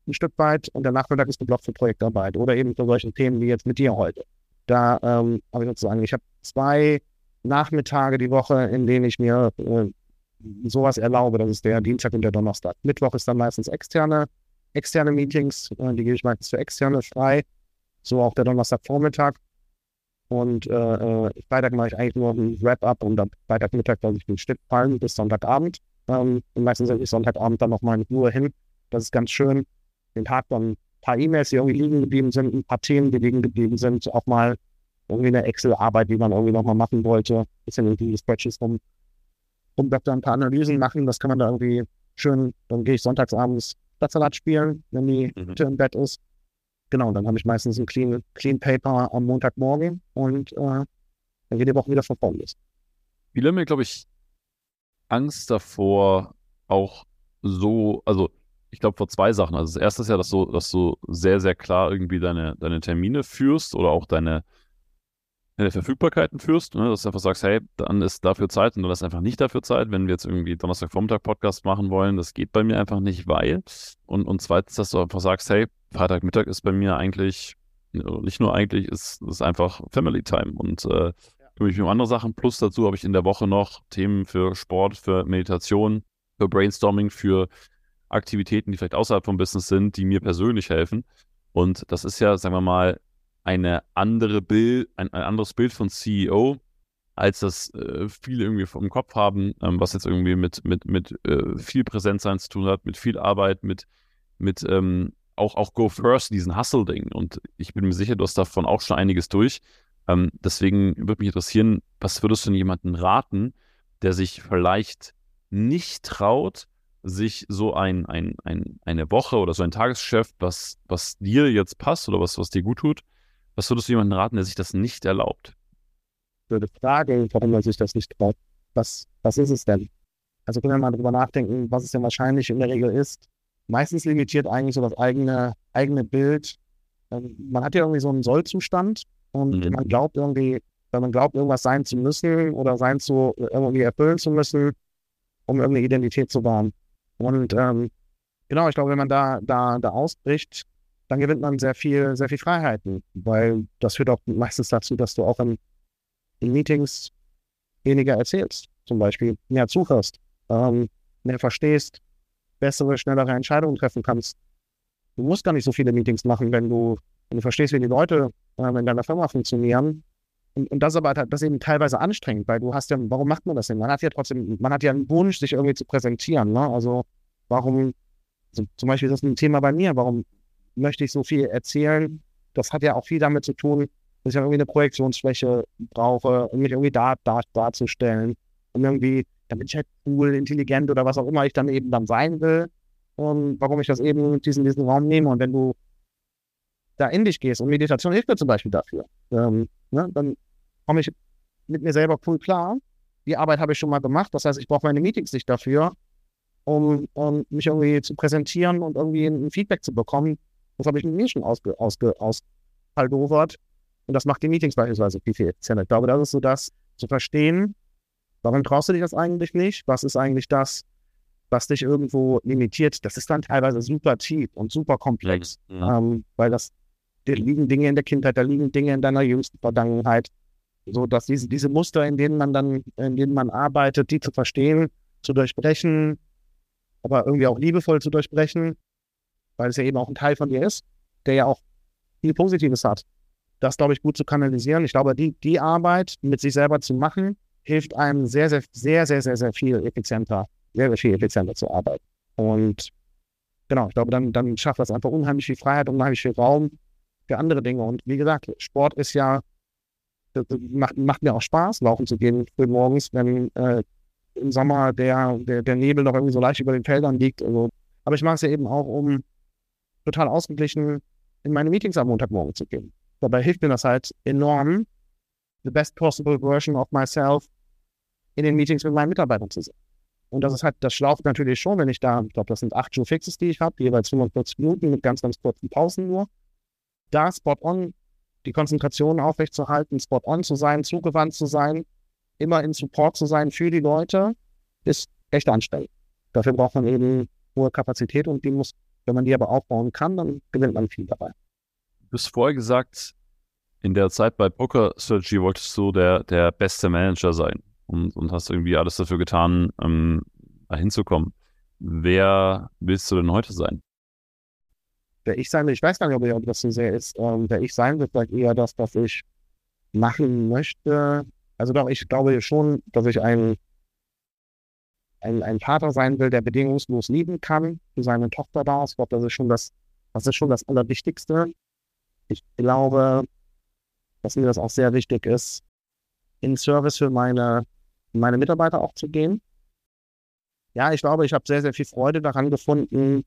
ein Stück weit. Und der Nachmittag ist geblockt für Projektarbeit oder eben für solche Themen wie jetzt mit dir heute. Da ähm, habe ich sozusagen, ich habe zwei Nachmittage die Woche, in denen ich mir äh, sowas erlaube. Das ist der Dienstag und der Donnerstag. Mittwoch ist dann meistens externe, externe Meetings, äh, die gebe ich meistens für externe frei. So auch der Donnerstagvormittag. Und äh, äh Freitag mache ich eigentlich nur ein Wrap-up und am Freitagmittag lasse ich den Schnitt fallen bis Sonntagabend. Ähm, und meistens setze ich Sonntagabend dann nochmal in Ruhe hin. Das ist ganz schön. Den Tag dann ein paar E-Mails, die irgendwie liegen geblieben sind, ein paar Themen, die liegen geblieben sind, auch mal irgendwie eine Excel-Arbeit, die man irgendwie nochmal machen wollte, ein bisschen irgendwie die Spreadsheets rum, rum da ein paar Analysen machen, das kann man da irgendwie schön, dann gehe ich sonntagsabends Blattsalat spielen, wenn die mhm. im Bett ist. Genau, dann habe ich meistens ein Clean, Clean Paper am Montagmorgen und äh, die Woche wieder vorne los. Viele haben mir, glaube ich, Angst davor, auch so, also ich glaube, vor zwei Sachen. Also das erste ist ja, dass du, dass du sehr, sehr klar irgendwie deine, deine Termine führst oder auch deine, deine Verfügbarkeiten führst, ne? dass du einfach sagst, hey, dann ist dafür Zeit und dann ist einfach nicht dafür Zeit, wenn wir jetzt irgendwie Donnerstagvormittag Podcast machen wollen, das geht bei mir einfach nicht, weil. Und, und zweitens, dass du einfach sagst, hey, Freitagmittag ist bei mir eigentlich, nicht nur eigentlich, ist, ist einfach Family Time und äh, kümmere ich mich um andere Sachen. Plus dazu habe ich in der Woche noch Themen für Sport, für Meditation, für Brainstorming, für Aktivitäten, die vielleicht außerhalb vom Business sind, die mir persönlich helfen. Und das ist ja, sagen wir mal, eine andere Bild, ein, ein anderes Bild von CEO, als das äh, viele irgendwie vom Kopf haben, ähm, was jetzt irgendwie mit, mit, mit äh, viel Präsenzsein zu tun hat, mit viel Arbeit, mit, mit ähm, auch, auch Go First, diesen Hustle-Ding. Und ich bin mir sicher, du hast davon auch schon einiges durch. Ähm, deswegen würde mich interessieren, was würdest du denn jemanden raten, der sich vielleicht nicht traut, sich so ein, ein, ein, eine Woche oder so ein Tagesgeschäft, was, was dir jetzt passt oder was, was dir gut tut, was würdest du jemandem raten, der sich das nicht erlaubt? Ich würde fragen, warum er sich das nicht traut. Was, was ist es denn? Also können wir mal drüber nachdenken, was es denn wahrscheinlich in der Regel ist. Meistens limitiert eigentlich so das eigene, eigene Bild. Ähm, man hat ja irgendwie so einen Sollzustand und mhm. man glaubt irgendwie, wenn man glaubt, irgendwas sein zu müssen oder sein zu, irgendwie erfüllen zu müssen, um irgendeine Identität zu wahren. Und ähm, genau, ich glaube, wenn man da, da, da ausbricht, dann gewinnt man sehr viel, sehr viel Freiheiten, weil das führt auch meistens dazu, dass du auch in, in Meetings weniger erzählst, zum Beispiel mehr zuhörst, ähm, mehr verstehst, bessere, schnellere Entscheidungen treffen kannst. Du musst gar nicht so viele Meetings machen, wenn du, wenn du verstehst, wie die Leute äh, in deiner Firma funktionieren. Und, und das ist aber das ist eben teilweise anstrengend, weil du hast ja, warum macht man das denn? Man hat ja trotzdem, man hat ja einen Wunsch, sich irgendwie zu präsentieren. Ne? Also warum Also zum Beispiel ist das ein Thema bei mir. Warum möchte ich so viel erzählen? Das hat ja auch viel damit zu tun, dass ich irgendwie eine Projektionsfläche brauche, um mich irgendwie da, da, darzustellen. Um irgendwie, damit ich halt cool, intelligent oder was auch immer ich dann eben dann sein will. Und warum ich das eben diesen, diesen Raum nehme. Und wenn du da in dich gehst und Meditation hilft mir zum Beispiel dafür, ähm, ne, dann komme ich mit mir selber cool klar. Die Arbeit habe ich schon mal gemacht. Das heißt, ich brauche meine Meetings nicht dafür, um, um mich irgendwie zu präsentieren und irgendwie ein, Feedback zu bekommen. Das habe ich mir schon ausge, ausge, ausgepaldovert. Und das macht die Meetings beispielsweise viel, viel effizienter. Ich glaube, das ist so das zu verstehen, warum traust du dich das eigentlich nicht? Was ist eigentlich das, was dich irgendwo limitiert? Das ist dann teilweise super tief und super komplex, ja. ähm, weil das da liegen Dinge in der Kindheit, da liegen Dinge in deiner jüngsten Vergangenheit, so dass diese, diese Muster, in denen man dann, in denen man arbeitet, die zu verstehen, zu durchbrechen, aber irgendwie auch liebevoll zu durchbrechen, weil es ja eben auch ein Teil von dir ist, der ja auch viel Positives hat. Das, glaube ich, gut zu kanalisieren. Ich glaube, die, die Arbeit mit sich selber zu machen, hilft einem sehr, sehr, sehr, sehr, sehr, sehr viel effizienter, sehr, sehr viel effizienter zu arbeiten. Und genau, ich glaube, dann, dann schafft das einfach unheimlich viel Freiheit, unheimlich viel Raum für andere Dinge. Und wie gesagt, Sport ist ja, macht, macht mir auch Spaß, laufen zu gehen früh morgens, wenn äh, im Sommer der, der, der Nebel noch irgendwie so leicht über den Feldern liegt. Also, aber ich mache es ja eben auch, um total ausgeglichen in meine Meetings am Montagmorgen zu gehen. Dabei hilft mir das halt enorm, the best possible version of myself in den Meetings mit meinen Mitarbeitern zu sein. Und das ist halt, das schlaucht natürlich schon, wenn ich da, ich glaube, das sind acht Show Fixes, die ich habe, jeweils 45 Minuten mit ganz, ganz kurzen Pausen nur da spot on die Konzentration aufrechtzuerhalten, spot on zu sein, zugewandt zu sein, immer in Support zu sein für die Leute, ist echt anstrengend. Dafür braucht man eben hohe Kapazität und die muss, wenn man die aber aufbauen kann, dann gewinnt man viel dabei. Du hast vorher gesagt, in der Zeit bei Poker Strategy wolltest du der, der beste Manager sein und, und hast irgendwie alles dafür getan, ähm, da hinzukommen. Wer willst du denn heute sein? wer ich sein will, ich weiß gar nicht, ob das so sehr ist, ähm, wer ich sein will, vielleicht eher das, was ich machen möchte. Also doch, ich glaube schon, dass ich ein, ein, ein Vater sein will, der bedingungslos lieben kann für seine Tochter da. Ich glaube, das ist schon das, das ist schon das Allerwichtigste. Ich glaube, dass mir das auch sehr wichtig ist, in Service für meine, meine Mitarbeiter auch zu gehen. Ja, ich glaube, ich habe sehr, sehr viel Freude daran gefunden,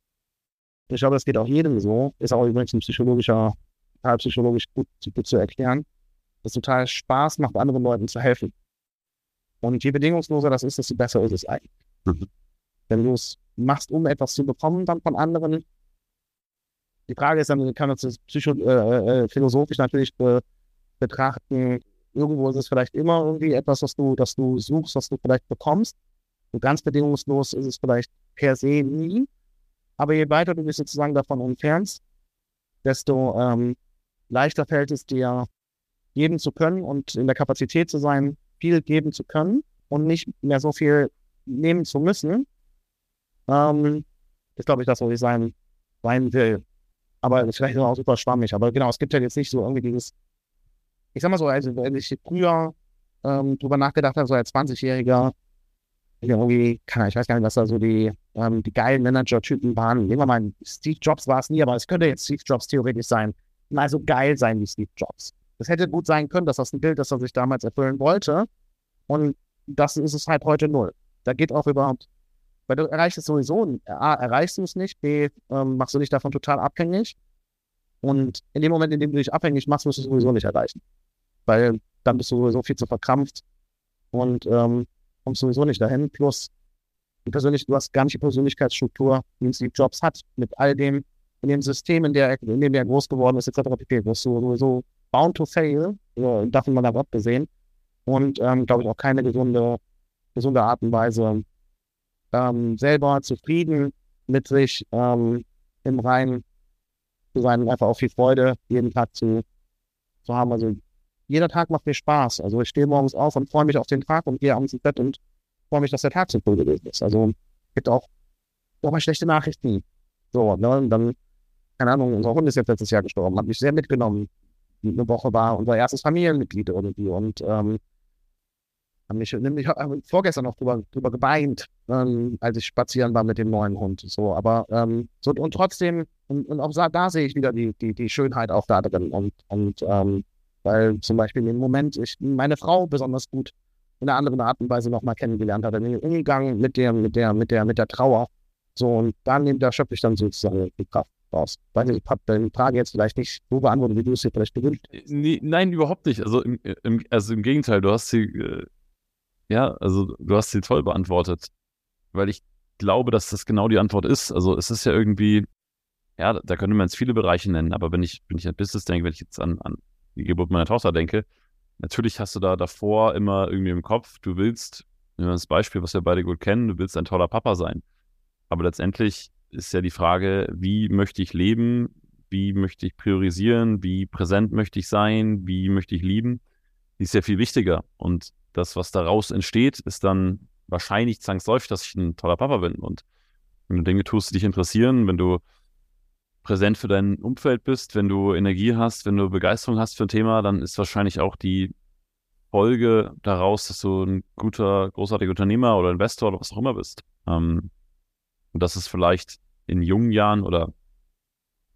ich glaube, das geht auch jedem so. Ist auch übrigens ein psychologischer, total psychologisch gut, gut zu erklären. Dass es total Spaß macht, anderen Leuten zu helfen. Und je bedingungsloser das ist, desto besser ist es eigentlich. Mhm. Wenn du es machst, um etwas zu bekommen, dann von anderen. Die Frage ist dann, kann man das psycho, äh, äh, philosophisch natürlich be betrachten. Irgendwo ist es vielleicht immer irgendwie etwas, was du, das du suchst, was du vielleicht bekommst. Und ganz bedingungslos ist es vielleicht per se nie. Aber je weiter du dich sozusagen davon entfernst, desto ähm, leichter fällt es dir, geben zu können und in der Kapazität zu sein, viel geben zu können und nicht mehr so viel nehmen zu müssen. Ähm, ist, glaube ich, das, was ich sein, sein will. Aber das ist vielleicht auch super schwammig. Aber genau, es gibt ja jetzt nicht so irgendwie dieses, ich sag mal so, also wenn ich früher ähm, drüber nachgedacht habe, so als 20-Jähriger, irgendwie, ich weiß gar nicht, was da so die, ähm, die geilen Manager-Typen waren. Nehmen wir mal, Steve Jobs war es nie, aber es könnte jetzt Steve Jobs theoretisch sein. Mal so geil sein wie Steve Jobs. Das hätte gut sein können, dass das ein Bild ist, das er sich damals erfüllen wollte. Und das ist es halt heute null. Da geht auch überhaupt, weil du erreichst es sowieso, A, erreichst du es nicht, B, ähm, machst du dich davon total abhängig. Und in dem Moment, in dem du dich abhängig machst, wirst du es sowieso nicht erreichen. Weil dann bist du sowieso viel zu verkrampft. Und ähm, kommst sowieso nicht dahin. Plus, persönlich, du hast gar nicht die Persönlichkeitsstruktur, die Steve Jobs hat, mit all dem, in dem System, in, der, in dem er groß geworden ist, etc. pp. Du bist sowieso bound to fail, davon mal abgesehen. Und, ähm, glaube ich, auch keine gesunde, gesunde Art und Weise, ähm, selber zufrieden mit sich ähm, im Reinen zu sein und einfach auch viel Freude jeden Tag zu, zu haben. Also jeder Tag macht mir Spaß. Also ich stehe morgens auf und freue mich auf den Tag und gehe abends ins Bett und freue mich, dass der Tag so cool gewesen ist. Also gibt auch, auch mal schlechte Nachrichten. So, ne, und dann, keine Ahnung, unser Hund ist jetzt letztes Jahr gestorben, hat mich sehr mitgenommen. Eine Woche war unser erstes Familienmitglied irgendwie und ähm, Habe mich, ich habe vorgestern noch drüber, drüber geweint, ähm, als ich spazieren war mit dem neuen Hund. So, aber ähm, so, und trotzdem, und, und auch da, da sehe ich wieder die, die, die Schönheit auch da drin. Und, und ähm, weil zum Beispiel im Moment ich meine Frau besonders gut in einer anderen Art und Weise nochmal kennengelernt habe, den Umgang mit der, mit der, mit der, mit der Trauer. So, und dann da schöpfe ich dann sozusagen die Kraft raus. Nicht, ich habe deine Frage jetzt vielleicht nicht so beantwortet, wie du es dir vielleicht gewünscht nee, Nein, überhaupt nicht. Also im, im, also im Gegenteil, du hast sie, äh, ja, also du hast sie toll beantwortet. Weil ich glaube, dass das genau die Antwort ist. Also es ist ja irgendwie, ja, da könnte man jetzt viele Bereiche nennen, aber wenn ich, wenn ich an Business denke, wenn ich jetzt an, an die Geburt meiner Tochter denke, natürlich hast du da davor immer irgendwie im Kopf, du willst, nehmen wir das Beispiel, was wir beide gut kennen, du willst ein toller Papa sein. Aber letztendlich ist ja die Frage, wie möchte ich leben? Wie möchte ich priorisieren? Wie präsent möchte ich sein? Wie möchte ich lieben? Die ist ja viel wichtiger. Und das, was daraus entsteht, ist dann wahrscheinlich zwangsläufig, dass ich ein toller Papa bin. Und wenn du Dinge tust, die dich interessieren, wenn du präsent für dein Umfeld bist, wenn du Energie hast, wenn du Begeisterung hast für ein Thema, dann ist wahrscheinlich auch die Folge daraus, dass du ein guter, großartiger Unternehmer oder Investor oder was auch immer bist. Ähm, und das ist vielleicht in jungen Jahren oder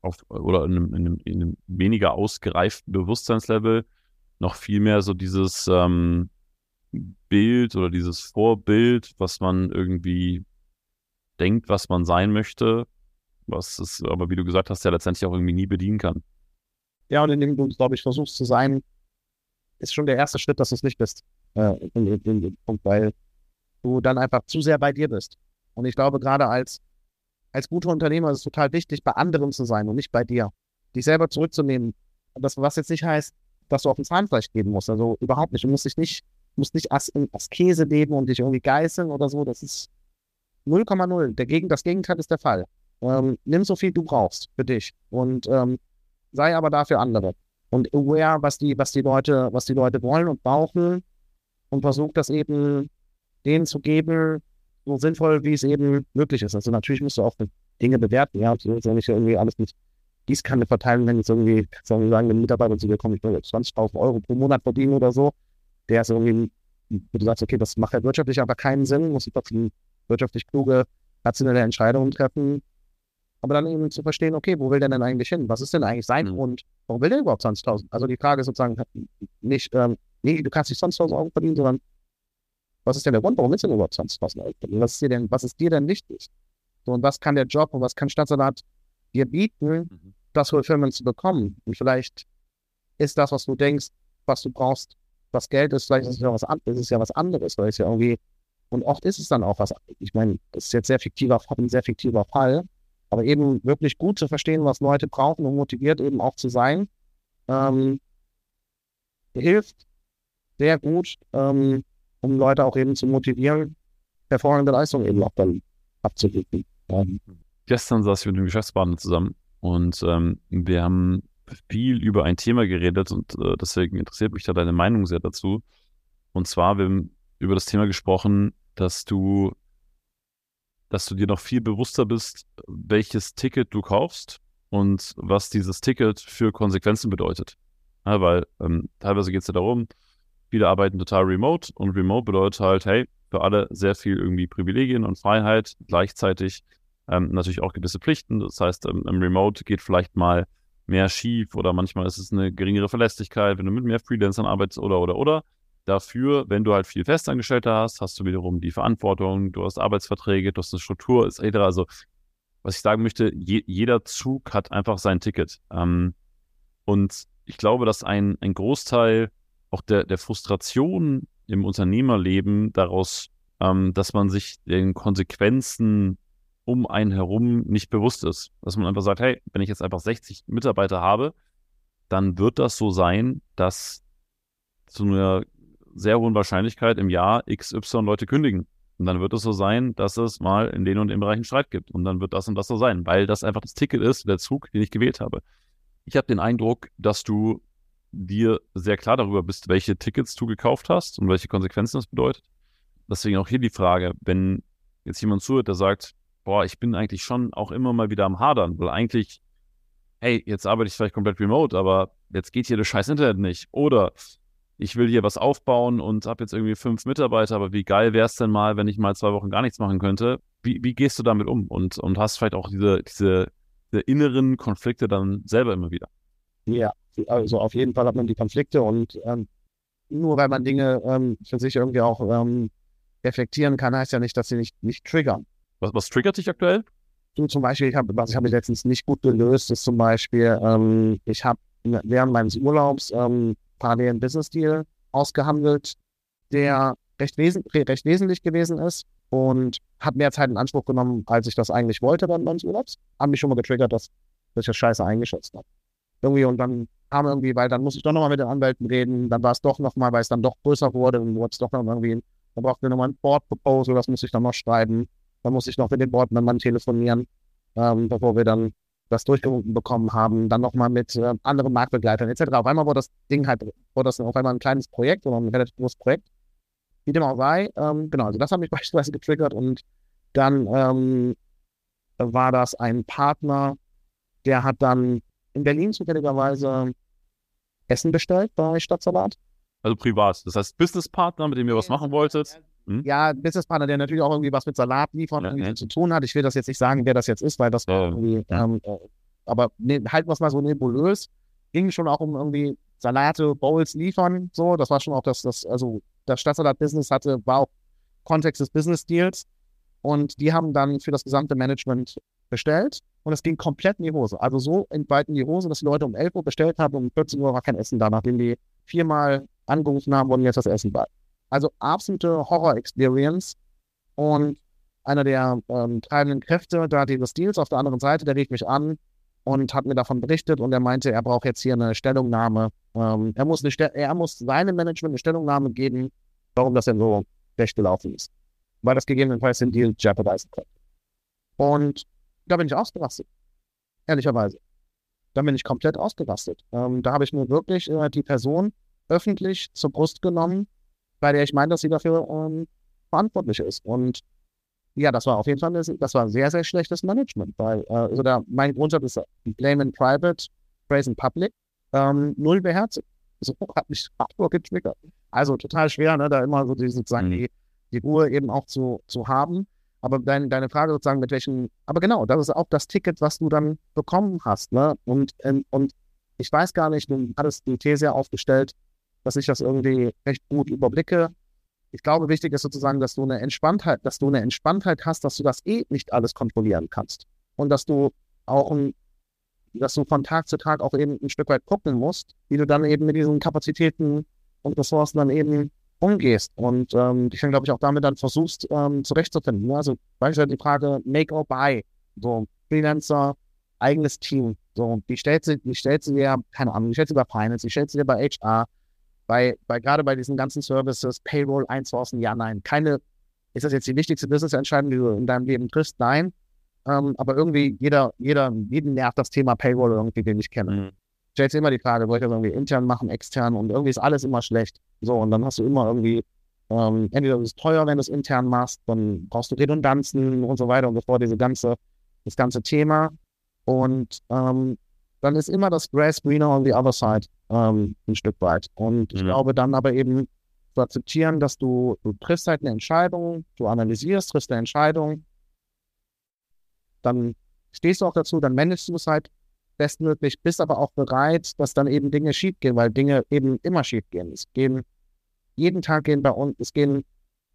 auf, oder in einem, in, einem, in einem, weniger ausgereiften Bewusstseinslevel noch viel mehr so dieses ähm, Bild oder dieses Vorbild, was man irgendwie denkt, was man sein möchte, was es aber, wie du gesagt hast, ja letztendlich auch irgendwie nie bedienen kann. Ja, und indem du, glaube ich, versuchst zu sein, ist schon der erste Schritt, dass du es nicht bist. Äh, in, in, in dem Punkt, weil du dann einfach zu sehr bei dir bist. Und ich glaube, gerade als, als guter Unternehmer ist es total wichtig, bei anderen zu sein und nicht bei dir. Dich selber zurückzunehmen. Das, was jetzt nicht heißt, dass du auf ein Zahnfleisch geben musst. Also überhaupt nicht. Du musst dich nicht, musst nicht als, als Käse leben und dich irgendwie geißeln oder so. Das ist 0,0. Gegen, das Gegenteil ist der Fall. Ähm, nimm so viel du brauchst für dich und ähm, sei aber dafür andere. Und aware, was die, was die Leute, was die Leute wollen und brauchen und versuch das eben denen zu geben, so sinnvoll, wie es eben möglich ist. Also natürlich musst du auch Dinge bewerten, ja, du willst ja nicht irgendwie alles mit Gießkanne verteilen, wenn jetzt irgendwie, sagen wir, ein Mitarbeiter zu dir kommt, ich will 20.000 Euro pro Monat verdienen oder so, der ist irgendwie, wo du sagst, okay, das macht ja wirtschaftlich aber keinen Sinn, muss ich trotzdem wirtschaftlich kluge, rationelle Entscheidungen treffen, aber dann eben zu verstehen, okay, wo will der denn eigentlich hin? Was ist denn eigentlich sein mhm. Grund? Warum will der überhaupt 20.000? Also die Frage ist sozusagen nicht, ähm, nee, du kannst nicht 20.000 Euro verdienen, sondern was ist denn der Grund, warum willst du denn überhaupt 20.000 Euro verdienen? Was ist dir denn, was ist dir denn wichtig? So, und was kann der Job und was kann Stadtsalat dir bieten, mhm. das Fulfillment zu bekommen? Und vielleicht ist das, was du denkst, was du brauchst, was Geld ist, vielleicht ist es ja was, ist es ja was anderes, weil es ja irgendwie, und oft ist es dann auch was, ich meine, das ist jetzt sehr fiktiver, ein sehr fiktiver Fall, aber eben wirklich gut zu verstehen, was Leute brauchen und motiviert eben auch zu sein, ähm, hilft sehr gut, ähm, um Leute auch eben zu motivieren, hervorragende Leistungen eben auch dann. Ähm. Gestern saß ich mit einem Geschäftspartner zusammen und ähm, wir haben viel über ein Thema geredet und äh, deswegen interessiert mich da deine Meinung sehr dazu. Und zwar, wir haben über das Thema gesprochen, dass du, dass du dir noch viel bewusster bist, welches Ticket du kaufst und was dieses Ticket für Konsequenzen bedeutet. Ja, weil ähm, teilweise geht es ja darum, Viele arbeiten total remote und remote bedeutet halt, hey, für alle sehr viel irgendwie Privilegien und Freiheit, gleichzeitig ähm, natürlich auch gewisse Pflichten. Das heißt, ähm, im Remote geht vielleicht mal mehr schief oder manchmal ist es eine geringere Verlässlichkeit, wenn du mit mehr Freelancern arbeitest oder oder oder. Dafür, wenn du halt viel Festangestellte hast, hast du wiederum die Verantwortung, du hast Arbeitsverträge, du hast eine Struktur, etc. Also, was ich sagen möchte, je, jeder Zug hat einfach sein Ticket. Ähm, und ich glaube, dass ein, ein Großteil auch der, der Frustration im Unternehmerleben daraus, ähm, dass man sich den Konsequenzen um einen herum nicht bewusst ist. Dass man einfach sagt, hey, wenn ich jetzt einfach 60 Mitarbeiter habe, dann wird das so sein, dass zu einer sehr hohen Wahrscheinlichkeit im Jahr XY Leute kündigen. Und dann wird es so sein, dass es mal in den und den Bereichen Streit gibt. Und dann wird das und das so sein, weil das einfach das Ticket ist, der Zug, den ich gewählt habe. Ich habe den Eindruck, dass du dir sehr klar darüber bist, welche Tickets du gekauft hast und welche Konsequenzen das bedeutet. Deswegen auch hier die Frage, wenn jetzt jemand zuhört, der sagt, boah, ich bin eigentlich schon auch immer mal wieder am Hadern, weil eigentlich, hey, jetzt arbeite ich vielleicht komplett remote, aber jetzt geht hier das scheiß Internet nicht. Oder ich will hier was aufbauen und habe jetzt irgendwie fünf Mitarbeiter, aber wie geil wäre es denn mal, wenn ich mal zwei Wochen gar nichts machen könnte? Wie, wie gehst du damit um? Und, und hast vielleicht auch diese, diese, diese inneren Konflikte dann selber immer wieder? Ja, also auf jeden Fall hat man die Konflikte und ähm, nur weil man Dinge ähm, für sich irgendwie auch ähm, reflektieren kann, heißt ja nicht, dass sie nicht, nicht triggern. Was, was triggert dich aktuell? Du zum Beispiel, ich hab, was ich habe letztens nicht gut gelöst, ist zum Beispiel, ähm, ich habe während meines Urlaubs ähm, parallel einen Business Deal ausgehandelt, der recht, wesen recht wesentlich gewesen ist und hat mehr Zeit in Anspruch genommen, als ich das eigentlich wollte während meines Urlaubs. Haben mich schon mal getriggert, dass, dass ich das scheiße eingeschätzt habe. Irgendwie und dann kam irgendwie, weil dann muss ich doch nochmal mit den Anwälten reden, dann war es doch nochmal, weil es dann doch größer wurde und wurde es doch noch irgendwie, dann brauchten wir nochmal ein Board Proposal, das muss ich dann noch schreiben. Dann muss ich noch mit den Boardmembern telefonieren, ähm, bevor wir dann das durchgewunken bekommen haben, dann nochmal mit äh, anderen Marktbegleitern etc. Auf einmal wurde das Ding halt, wurde das auf einmal ein kleines Projekt oder ein relativ großes Projekt. Wie dem auch sei, ähm, genau, also das hat mich beispielsweise getriggert und dann ähm, war das ein Partner, der hat dann in Berlin zufälligerweise Essen bestellt bei Stadtsalat. Also privat. Das heißt Businesspartner, mit dem ihr was machen wolltet. Hm? Ja, Businesspartner, der natürlich auch irgendwie was mit Salat liefern ja, ja. zu tun hat. Ich will das jetzt nicht sagen, wer das jetzt ist, weil das ja, irgendwie, ähm, äh, aber ne, halten wir es mal so nebulös. Ging schon auch um irgendwie Salate, Bowls liefern, so. Das war schon auch das, das also das Stadtsalat-Business hatte, war auch Kontext des Business-Deals. Und die haben dann für das gesamte Management bestellt und es ging komplett in die Hose. Also so weit in die Hose, dass die Leute um 11 Uhr bestellt haben und um 14 Uhr war kein Essen da, nachdem die viermal angerufen haben, wollen jetzt das Essen bei. Also absolute Horror-Experience und einer der ähm, treibenden Kräfte da dieses Deals auf der anderen Seite, der rief mich an und hat mir davon berichtet und er meinte, er braucht jetzt hier eine Stellungnahme. Ähm, er, muss eine er muss seinem Management eine Stellungnahme geben, warum das denn so schlecht gelaufen ist. Weil das gegebenenfalls den Deal jeopardizen könnte. Und da bin ich ausgerastet. Ehrlicherweise. Da bin ich komplett ausgerastet. Ähm, da habe ich mir wirklich äh, die Person öffentlich zur Brust genommen, bei der ich meine, dass sie dafür ähm, verantwortlich ist. Und ja, das war auf jeden Fall das war sehr, sehr schlechtes Management, weil äh, also da, mein Grundsatz ist Blame in Private, Praise in Public, ähm, null beherzigt. So hat mich hardcore getriggert. Also total schwer, ne, da immer so die, sozusagen mhm. die, die Ruhe eben auch zu, zu haben. Aber dein, deine Frage sozusagen, mit welchen, aber genau, das ist auch das Ticket, was du dann bekommen hast. Ne? Und, ähm, und ich weiß gar nicht, du hattest die These aufgestellt, dass ich das irgendwie recht gut überblicke. Ich glaube, wichtig ist sozusagen, dass du eine Entspanntheit, dass du eine Entspanntheit hast, dass du das eh nicht alles kontrollieren kannst. Und dass du auch ein, dass du von Tag zu Tag auch eben ein Stück weit gucken musst, wie du dann eben mit diesen Kapazitäten und Ressourcen dann eben umgehst und ähm, ich glaube ich, auch damit dann versuchst, ähm, zurechtzufinden. Ne? Also beispielsweise die Frage Make or Buy, so Freelancer, eigenes Team, so, die stellt sie, die stellt sie dir, keine Ahnung, die stellt sie bei Finance, die stellt sie dir bei HR, bei, bei gerade bei diesen ganzen Services, Payroll einsourcen, ja, nein. Keine, ist das jetzt die wichtigste Business-Entscheidung, die du in deinem Leben triffst? Nein. Ähm, aber irgendwie jeder, jeder, jeden nervt das Thema Payroll irgendwie, den ich kenne. Mhm stellst dir immer die Frage, soll ich das irgendwie intern machen, extern und irgendwie ist alles immer schlecht. So, und dann hast du immer irgendwie, ähm, entweder ist es teuer, wenn du es intern machst, dann brauchst du Redundanzen und so weiter und so fort, diese ganze, das ganze Thema. Und ähm, dann ist immer das Grass greener on the other side ähm, ein Stück weit. Und ich mhm. glaube dann aber eben zu akzeptieren, dass du, du triffst halt eine Entscheidung, du analysierst, triffst eine Entscheidung, dann stehst du auch dazu, dann managst du es halt bestmöglich, bist aber auch bereit, dass dann eben Dinge schief gehen, weil Dinge eben immer schief gehen. Es gehen, jeden Tag gehen bei uns, es gehen,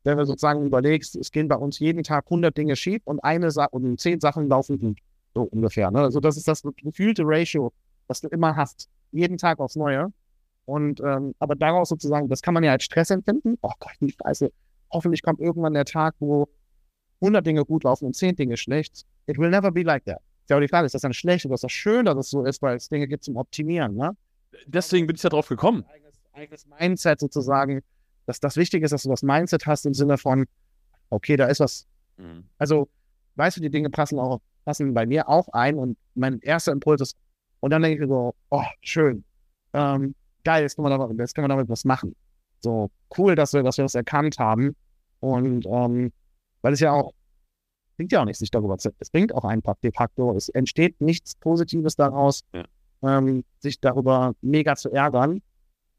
wenn du sozusagen überlegst, es gehen bei uns jeden Tag 100 Dinge schief und eine Sa und zehn Sachen laufen gut, so ungefähr. Ne? Also das ist das gefühlte Ratio, das du immer hast, jeden Tag aufs Neue. Und ähm, aber daraus sozusagen, das kann man ja als Stress empfinden. Oh Gott, die Scheiße. Hoffentlich kommt irgendwann der Tag, wo 100 Dinge gut laufen und 10 Dinge schlecht. It will never be like that. Ist ja auch die Frage, ist das dann schlecht oder ist das schön, dass es so ist, weil es Dinge gibt zum Optimieren, ne? Deswegen bin ich ja drauf gekommen. Eigenes, eigenes Mindset sozusagen, dass das wichtig ist, dass du das Mindset hast im Sinne von, okay, da ist was. Mhm. Also, weißt du, die Dinge passen auch, passen bei mir auch ein und mein erster Impuls ist, und dann denke ich so, oh, schön, ähm, geil, jetzt können, wir damit, jetzt können wir damit was machen. So, cool, dass wir, dass wir das erkannt haben. Und ähm, weil es ja auch bringt ja auch nichts, sich darüber zu. Es bringt auch einfach de facto. Es entsteht nichts Positives daraus, ja. ähm, sich darüber mega zu ärgern.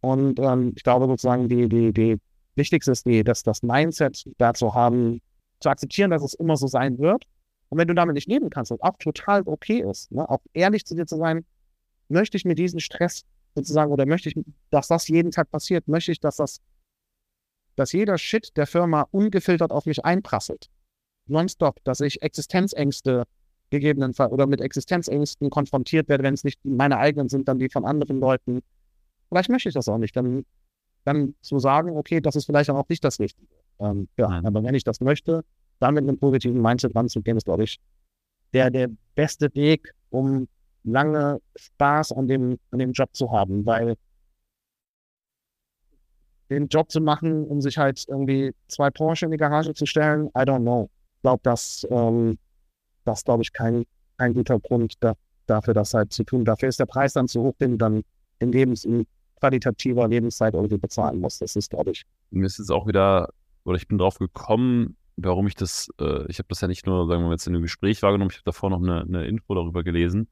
Und ähm, ich glaube sozusagen, die, die, die wichtigste ist, die, dass das Mindset dazu haben, zu akzeptieren, dass es immer so sein wird. Und wenn du damit nicht leben kannst, was auch total okay ist, ne, auch ehrlich zu dir zu sein, möchte ich mir diesen Stress sozusagen oder möchte ich, dass das jeden Tag passiert, möchte ich, dass das, dass jeder Shit der Firma ungefiltert auf mich einprasselt. Nonstop, dass ich Existenzängste gegebenenfalls oder mit Existenzängsten konfrontiert werde, wenn es nicht meine eigenen sind, dann die von anderen Leuten. Vielleicht möchte ich das auch nicht. Dann, dann zu sagen, okay, das ist vielleicht auch nicht das Richtige. Ähm, ja, aber wenn ich das möchte, dann mit einem positiven Mindset ranzugehen, ist, glaube ich, der, der beste Weg, um lange Spaß an dem, an dem Job zu haben, weil den Job zu machen, um sich halt irgendwie zwei Porsche in die Garage zu stellen, I don't know. Ich glaube, das, ähm, das glaube ich, kein, kein guter Grund da, dafür, das halt zu tun. Dafür ist der Preis dann zu hoch, den du dann in, Lebens, in qualitativer Lebenszeit irgendwie bezahlen musst. Das ist, glaube ich. Mir ist jetzt auch wieder, oder ich bin drauf gekommen, warum ich das, äh, ich habe das ja nicht nur, sagen wir mal, jetzt in einem Gespräch wahrgenommen, ich habe davor noch eine, eine Info darüber gelesen.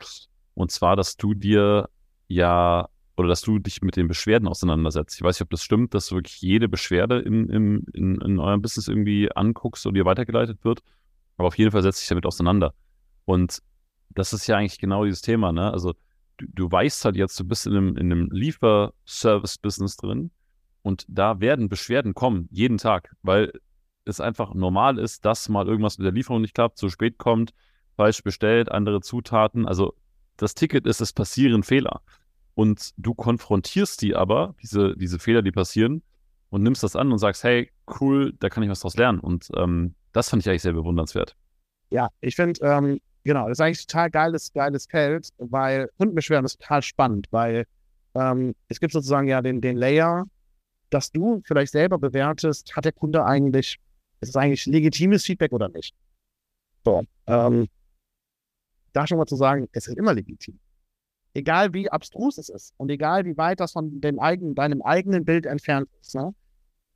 Und zwar, dass du dir ja oder dass du dich mit den Beschwerden auseinandersetzt. Ich weiß nicht, ob das stimmt, dass du wirklich jede Beschwerde in, in, in, in eurem Business irgendwie anguckst und dir weitergeleitet wird. Aber auf jeden Fall setzt dich damit auseinander. Und das ist ja eigentlich genau dieses Thema, ne? Also du, du weißt halt jetzt, du bist in einem, in einem Lieferservice-Business drin und da werden Beschwerden kommen, jeden Tag, weil es einfach normal ist, dass mal irgendwas mit der Lieferung nicht klappt, zu spät kommt, falsch bestellt, andere Zutaten. Also das Ticket ist, es passieren Fehler. Und du konfrontierst die aber, diese, diese Fehler, die passieren, und nimmst das an und sagst, hey, cool, da kann ich was draus lernen. Und ähm, das fand ich eigentlich sehr bewundernswert. Ja, ich finde, ähm, genau, das ist eigentlich total geiles, geiles Feld, weil Kundenbeschwerden ist total spannend, weil ähm, es gibt sozusagen ja den, den Layer, dass du vielleicht selber bewertest, hat der Kunde eigentlich, ist es eigentlich legitimes Feedback oder nicht? So, ähm, da schon mal zu sagen, es ist immer legitim. Egal wie abstrus es ist und egal wie weit das von dem eigenen, deinem eigenen Bild entfernt ist. Ne?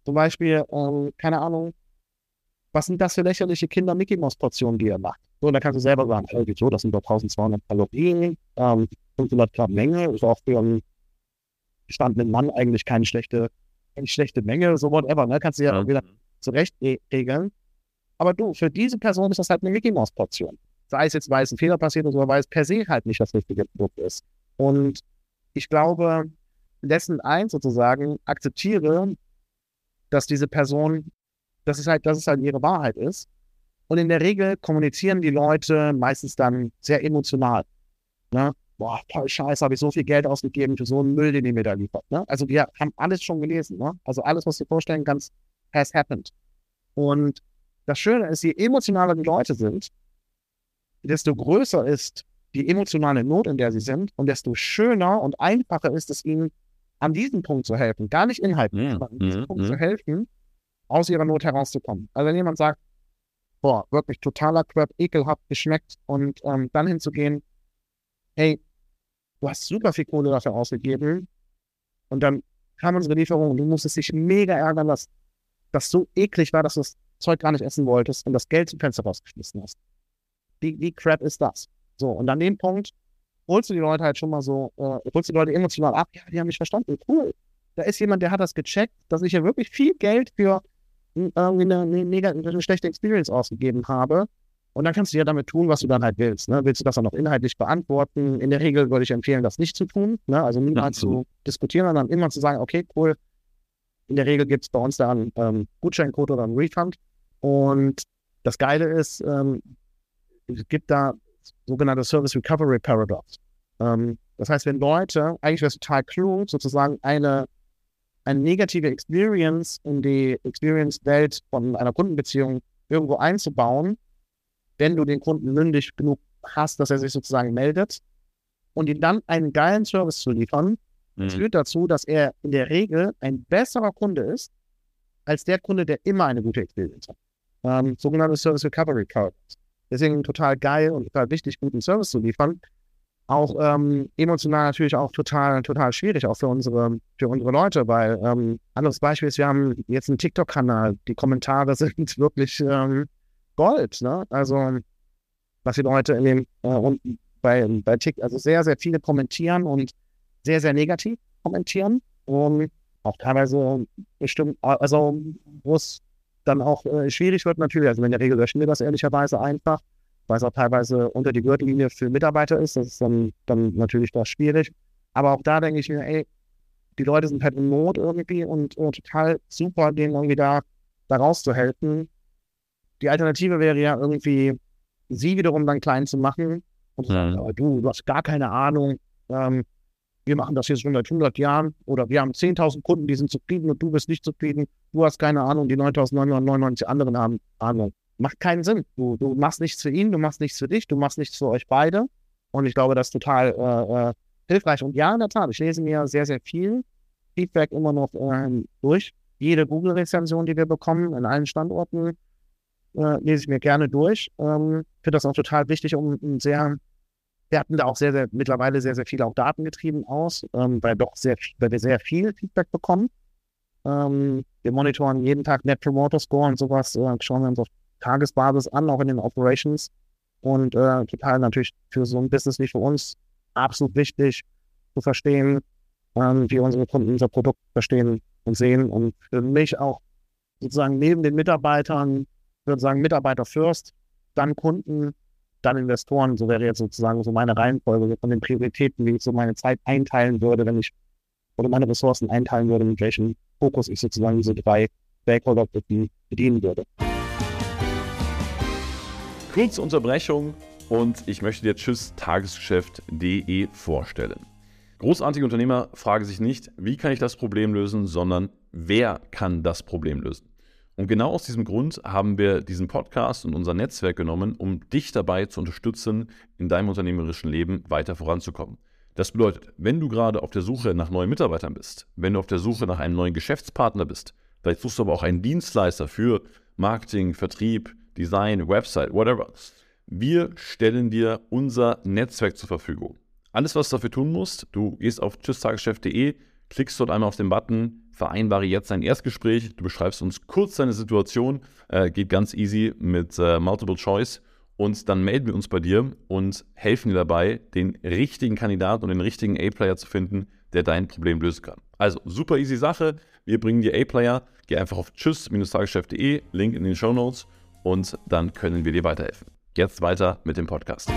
Zum Beispiel, ähm, keine Ahnung, was sind das für lächerliche Kinder Mickey Mouse Portionen, die ihr macht? So, da kannst du selber sagen, oh, so, das sind doch 1200 Kalorien, ähm, 500 Gramm Menge, ist auch für einen gestandenen Mann eigentlich keine schlechte, keine schlechte Menge, so whatever, ne? Kannst du ja, ja. wieder zurecht regeln. Aber du, für diese Person ist das halt eine Mickey Mouse Portion sei es jetzt, weil es ein Fehler passiert oder weil es per se halt nicht das richtige Produkt ist. Und ich glaube, Lesson 1 sozusagen, akzeptiere, dass diese Person, dass es halt, dass es halt ihre Wahrheit ist. Und in der Regel kommunizieren die Leute meistens dann sehr emotional. Ne? Boah, toll Scheiße, habe ich so viel Geld ausgegeben für so einen Müll, den ihr mir da liefert. Ne? Also wir haben alles schon gelesen. Ne? Also alles, was du dir vorstellen kannst, has happened. Und das Schöne ist, je emotionaler die Leute sind, desto größer ist die emotionale Not, in der sie sind, und desto schöner und einfacher ist es ihnen, an diesem Punkt zu helfen. Gar nicht inhaltlich, ja, aber an diesem ja, Punkt ja. zu helfen, aus ihrer Not herauszukommen. Also wenn jemand sagt, boah, wirklich totaler Crap, ekelhaft geschmeckt, und ähm, dann hinzugehen, hey, du hast super viel Kohle dafür ausgegeben, und dann kam unsere Lieferung und du musstest dich mega ärgern, dass das so eklig war, dass du das Zeug gar nicht essen wolltest und das Geld zum Fenster rausgeschmissen hast wie, wie crap ist das? So, und an dem Punkt holst du die Leute halt schon mal so, äh, holst die Leute emotional ab, ja, die haben mich verstanden, cool. Da ist jemand, der hat das gecheckt, dass ich ja wirklich viel Geld für irgendwie eine, eine, eine schlechte Experience ausgegeben habe. Und dann kannst du ja damit tun, was du dann halt willst. Ne? Willst du das dann noch inhaltlich beantworten? In der Regel würde ich empfehlen, das nicht zu tun. Ne? Also niemals zu diskutieren, sondern immer zu sagen, okay, cool. In der Regel gibt es bei uns da einen ähm, Gutscheincode oder einen Refund. Und das Geile ist, ähm, es gibt da sogenannte Service Recovery Paradox. Ähm, das heißt, wenn Leute, eigentlich wäre es total klug, sozusagen eine, eine negative Experience in die Experience-Welt von einer Kundenbeziehung irgendwo einzubauen, wenn du den Kunden mündig genug hast, dass er sich sozusagen meldet und ihm dann einen geilen Service zu liefern, mhm. führt dazu, dass er in der Regel ein besserer Kunde ist, als der Kunde, der immer eine gute Experience hat. Ähm, sogenannte Service Recovery Paradox. Deswegen total geil und total wichtig, guten Service zu liefern. Auch ähm, emotional natürlich auch total, total schwierig, auch für unsere, für unsere Leute, weil ähm, anderes Beispiel ist, wir haben jetzt einen TikTok-Kanal. Die Kommentare sind wirklich ähm, Gold, ne? Also, was die Leute in dem, äh, bei, bei TikTok, also sehr, sehr viele kommentieren und sehr, sehr negativ kommentieren. um, auch teilweise bestimmt, also wo es dann auch äh, schwierig wird natürlich, also in der Regel löschen wir das ehrlicherweise einfach, weil es auch teilweise unter die Gürtellinie für Mitarbeiter ist, das ist dann, dann natürlich doch schwierig. Aber auch da denke ich mir, ey, die Leute sind halt in Not irgendwie und, und total super, denen irgendwie da, da rauszuhelfen. Die Alternative wäre ja irgendwie, sie wiederum dann klein zu machen und zu sagen, du, du hast gar keine Ahnung, ähm, wir machen das jetzt schon seit 100 Jahren oder wir haben 10.000 Kunden, die sind zufrieden und du bist nicht zufrieden, du hast keine Ahnung, die 9.999 anderen haben Ahnung. Macht keinen Sinn. Du, du machst nichts für ihn, du machst nichts für dich, du machst nichts für euch beide. Und ich glaube, das ist total äh, äh, hilfreich. Und ja, in der Tat, ich lese mir sehr, sehr viel Feedback immer noch äh, durch. Jede Google-Rezension, die wir bekommen, in allen Standorten, äh, lese ich mir gerne durch. Ähm, Finde das auch total wichtig, um ein sehr wir hatten da auch sehr, sehr, mittlerweile sehr, sehr viel auch datengetrieben aus, ähm, weil doch sehr, weil wir sehr viel Feedback bekommen. Ähm, wir monitoren jeden Tag Net Promoter Score und sowas, äh, schauen wir uns auf Tagesbasis an, auch in den Operations. Und äh, total natürlich für so ein Business wie für uns absolut wichtig zu verstehen, ähm, wie unsere Kunden unser Produkt verstehen und sehen. Und für mich auch sozusagen neben den Mitarbeitern, ich würde sagen Mitarbeiter first, dann Kunden, dann Investoren. So wäre jetzt sozusagen so meine Reihenfolge von den Prioritäten, wie ich so meine Zeit einteilen würde, wenn ich oder meine Ressourcen einteilen würde, mit welchem Fokus ich sozusagen diese drei Stakeholder bedienen würde. Kurze Unterbrechung und ich möchte dir Tschüss Tagesgeschäft.de vorstellen. Großartige Unternehmer fragen sich nicht, wie kann ich das Problem lösen, sondern wer kann das Problem lösen. Und genau aus diesem Grund haben wir diesen Podcast und unser Netzwerk genommen, um dich dabei zu unterstützen, in deinem unternehmerischen Leben weiter voranzukommen. Das bedeutet, wenn du gerade auf der Suche nach neuen Mitarbeitern bist, wenn du auf der Suche nach einem neuen Geschäftspartner bist, vielleicht suchst du aber auch einen Dienstleister für Marketing, Vertrieb, Design, Website, whatever. Wir stellen dir unser Netzwerk zur Verfügung. Alles, was du dafür tun musst, du gehst auf tschüsstageschef.de, klickst dort einmal auf den Button vereinbare jetzt ein Erstgespräch. Du beschreibst uns kurz deine Situation, äh, geht ganz easy mit äh, Multiple Choice. Und dann melden wir uns bei dir und helfen dir dabei, den richtigen Kandidaten und den richtigen A-Player zu finden, der dein Problem lösen kann. Also super easy Sache. Wir bringen dir A-Player. Geh einfach auf tschüss-tagesgeschäft.de, Link in den Show Notes und dann können wir dir weiterhelfen. Jetzt weiter mit dem Podcast.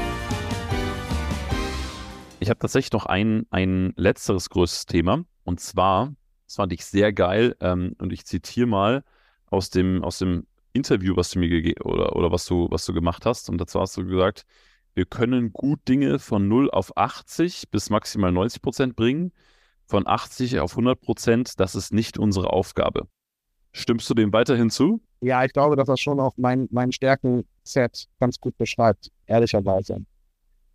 Ich habe tatsächlich noch ein, ein letzteres größtes Thema und zwar das fand ich sehr geil. Ähm, und ich zitiere mal aus dem, aus dem Interview, was du mir gegeben oder, oder was du, was du gemacht hast. Und dazu hast du gesagt, wir können gut Dinge von 0 auf 80 bis maximal 90 Prozent bringen. Von 80 auf 100 Prozent, das ist nicht unsere Aufgabe. Stimmst du dem weiterhin zu? Ja, ich glaube, dass das schon auch mein, mein Stärken-Set ganz gut beschreibt, ehrlicherweise.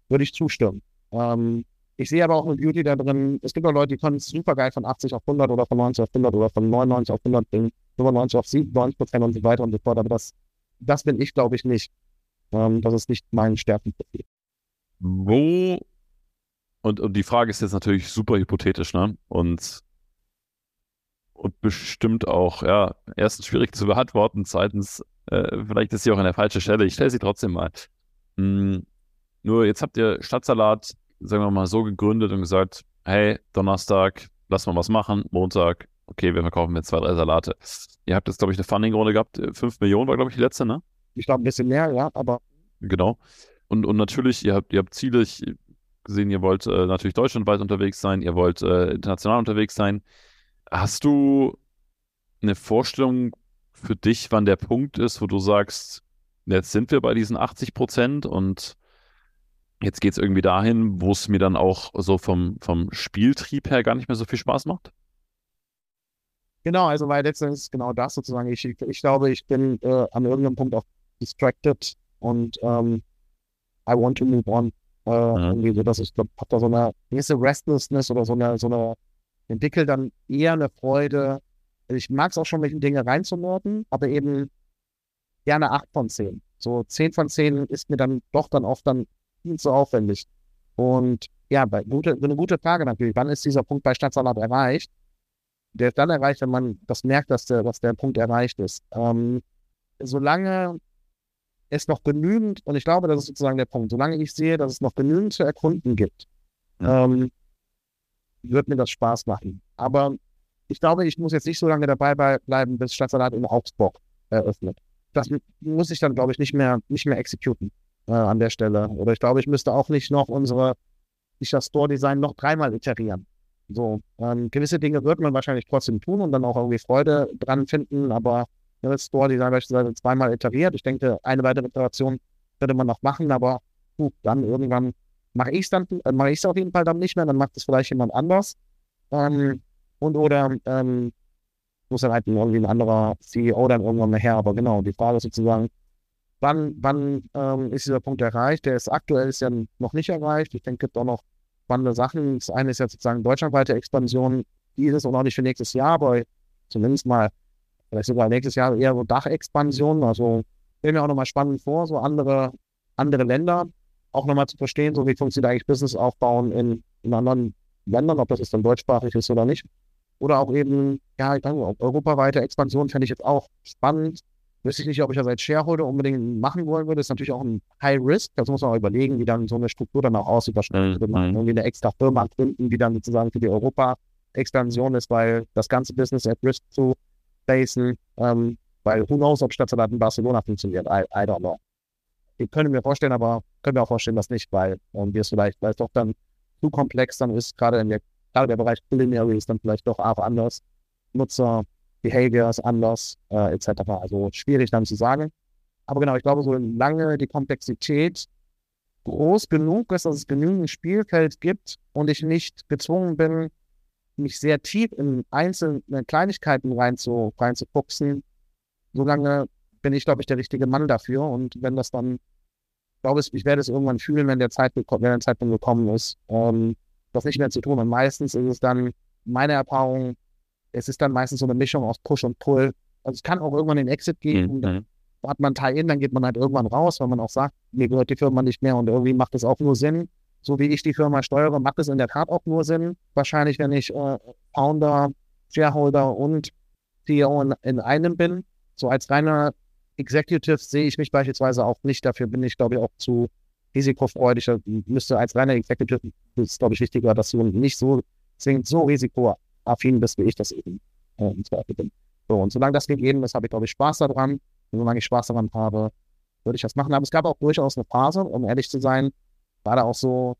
Würde ich zustimmen. Ähm, ich sehe aber auch eine Beauty da drin. Es gibt auch Leute, die können super geil von 80 auf 100 oder von 90 auf 100 oder von 99 auf 100 bringen, 95 auf 97 Prozent und so weiter und so fort. Aber das, das bin ich, glaube ich, nicht. Ähm, das ist nicht mein Stärkenprofil. Wo, und, und die Frage ist jetzt natürlich super hypothetisch, ne? Und, und bestimmt auch, ja, erstens schwierig zu beantworten, zweitens, äh, vielleicht ist sie auch an der falschen Stelle. Ich stelle sie trotzdem mal. Hm, nur jetzt habt ihr Stadtsalat sagen wir mal, so gegründet und gesagt, hey, Donnerstag, lass mal was machen, Montag, okay, wir verkaufen jetzt zwei, drei Salate. Ihr habt jetzt, glaube ich, eine Funding-Runde gehabt, fünf Millionen war, glaube ich, die letzte, ne? Ich glaube, ein bisschen mehr, ja, aber. Genau. Und, und natürlich, ihr habt, ihr habt Ziele, ich gesehen, ihr wollt äh, natürlich deutschlandweit unterwegs sein, ihr wollt äh, international unterwegs sein. Hast du eine Vorstellung für dich, wann der Punkt ist, wo du sagst, jetzt sind wir bei diesen 80 Prozent und Jetzt geht es irgendwie dahin, wo es mir dann auch so vom, vom Spieltrieb her gar nicht mehr so viel Spaß macht. Genau, also weil letztendlich genau das sozusagen. Ich, ich glaube, ich bin äh, an irgendeinem Punkt auch distracted und ähm, I want to move on. Äh, mhm. irgendwie so, dass ich glaube, habe da so eine gewisse Restlessness oder so eine, so eine, entwickle dann eher eine Freude. Ich mag es auch schon, welche Dinge reinzunorden, aber eben gerne 8 von 10. So 10 von 10 ist mir dann doch dann oft dann viel zu aufwendig. Und ja, bei gute, eine gute Frage natürlich. Wann ist dieser Punkt bei Stadtsalat erreicht? Der ist dann erreicht, wenn man das merkt, dass der, dass der Punkt erreicht ist. Ähm, solange es noch genügend, und ich glaube, das ist sozusagen der Punkt, solange ich sehe, dass es noch genügend zu erkunden gibt, ja. ähm, wird mir das Spaß machen. Aber ich glaube, ich muss jetzt nicht so lange dabei bleiben, bis Stadtsalat in Augsburg eröffnet. Das muss ich dann, glaube ich, nicht mehr, nicht mehr exekuten äh, an der Stelle. Oder ich glaube, ich müsste auch nicht noch unsere, nicht das Store-Design noch dreimal iterieren. So, ähm, gewisse Dinge wird man wahrscheinlich trotzdem tun und dann auch irgendwie Freude dran finden, aber das Store-Design beispielsweise zweimal iteriert. Ich denke, eine weitere Iteration könnte man noch machen, aber gut, dann irgendwann mache ich es dann, äh, mache ich es auf jeden Fall dann nicht mehr, dann macht es vielleicht jemand anders. Ähm, und oder ähm, muss dann halt irgendwie ein anderer CEO dann irgendwann mal her. Aber genau, die Frage ist sozusagen, wann, wann ähm, ist dieser Punkt erreicht? Der ist aktuell ist ja noch nicht erreicht. Ich denke, es gibt auch noch spannende Sachen. Das eine ist ja sozusagen deutschlandweite Expansion dieses und auch nicht für nächstes Jahr, aber zumindest mal, vielleicht sogar nächstes Jahr eher so Dachexpansion. Also stelle mir auch nochmal spannend vor, so andere, andere Länder auch nochmal zu verstehen, so wie funktioniert eigentlich Business aufbauen in, in anderen Ländern, ob das jetzt dann deutschsprachig ist oder nicht. Oder auch eben, ja, ich denke, europaweite Expansion fände ich jetzt auch spannend. Wüsste ich nicht, ob ich das als Shareholder unbedingt machen wollen würde. Das ist natürlich auch ein High Risk. Das muss man auch überlegen, wie dann so eine Struktur dann auch aussieht. Wahrscheinlich würde man irgendwie eine extra Firma gründen, die dann sozusagen für die Europa-Expansion ist, weil das ganze Business at Risk zu basen. Ähm, weil who knows, ob Stadtsalat in Barcelona funktioniert. I, I don't know. Ich könnte mir vorstellen, aber können wir auch vorstellen, dass nicht, weil ähm, wir es vielleicht, weil es doch dann zu komplex dann ist, gerade in der gerade der Bereich Culinary ist dann vielleicht doch auch anders. Nutzer, Behavior ist anders, äh, etc. Also schwierig dann zu sagen. Aber genau, ich glaube, solange die Komplexität groß genug ist, dass es genügend Spielfeld gibt und ich nicht gezwungen bin, mich sehr tief in einzelne Kleinigkeiten reinzu, reinzufuchsen, solange bin ich, glaube ich, der richtige Mann dafür. Und wenn das dann, ich glaube ich, werde es irgendwann fühlen, wenn der, Zeit, wenn der Zeitpunkt gekommen ist, ähm, das nicht mehr zu tun. Und meistens ist es dann, meine Erfahrung, es ist dann meistens so eine Mischung aus Push und Pull. Also es kann auch irgendwann den Exit geben. Mhm. Dann hat man Teil-In, dann geht man halt irgendwann raus, weil man auch sagt, mir gehört die Firma nicht mehr und irgendwie macht es auch nur Sinn. So wie ich die Firma steuere, macht es in der Tat auch nur Sinn. Wahrscheinlich, wenn ich äh, Founder, Shareholder und CEO in, in einem bin. So als reiner Executive sehe ich mich beispielsweise auch nicht. Dafür bin ich, glaube ich, auch zu risikofreudig. Müsste als reiner Executive, das ist, glaube ich, wichtiger, dass du nicht so zwingend so risikoaffin bist, wie ich das eben äh, im Zweifel bin. So, und solange das gegeben ist, habe ich, glaube ich, Spaß daran. Und solange ich Spaß daran habe, würde ich das machen. Aber es gab auch durchaus eine Phase, um ehrlich zu sein, war da auch so,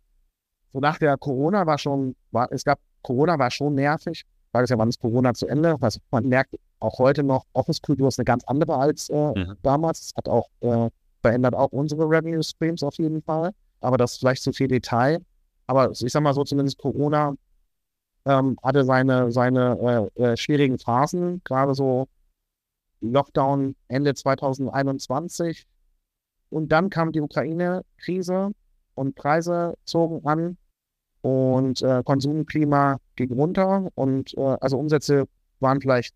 so nach der Corona war schon, war, es gab, Corona war schon nervig. Frage ist ja, wann ist Corona zu Ende? Also man merkt auch heute noch, Office-Kultur ist eine ganz andere als äh, mhm. damals. Es hat auch äh, verändert auch unsere Revenue Streams auf jeden Fall. Aber das ist vielleicht zu viel Detail. Aber ich sag mal so, zumindest Corona ähm, hatte seine, seine äh, äh, schwierigen Phasen, gerade so Lockdown Ende 2021. Und dann kam die Ukraine-Krise und Preise zogen an und äh, Konsumklima ging runter und äh, also Umsätze waren vielleicht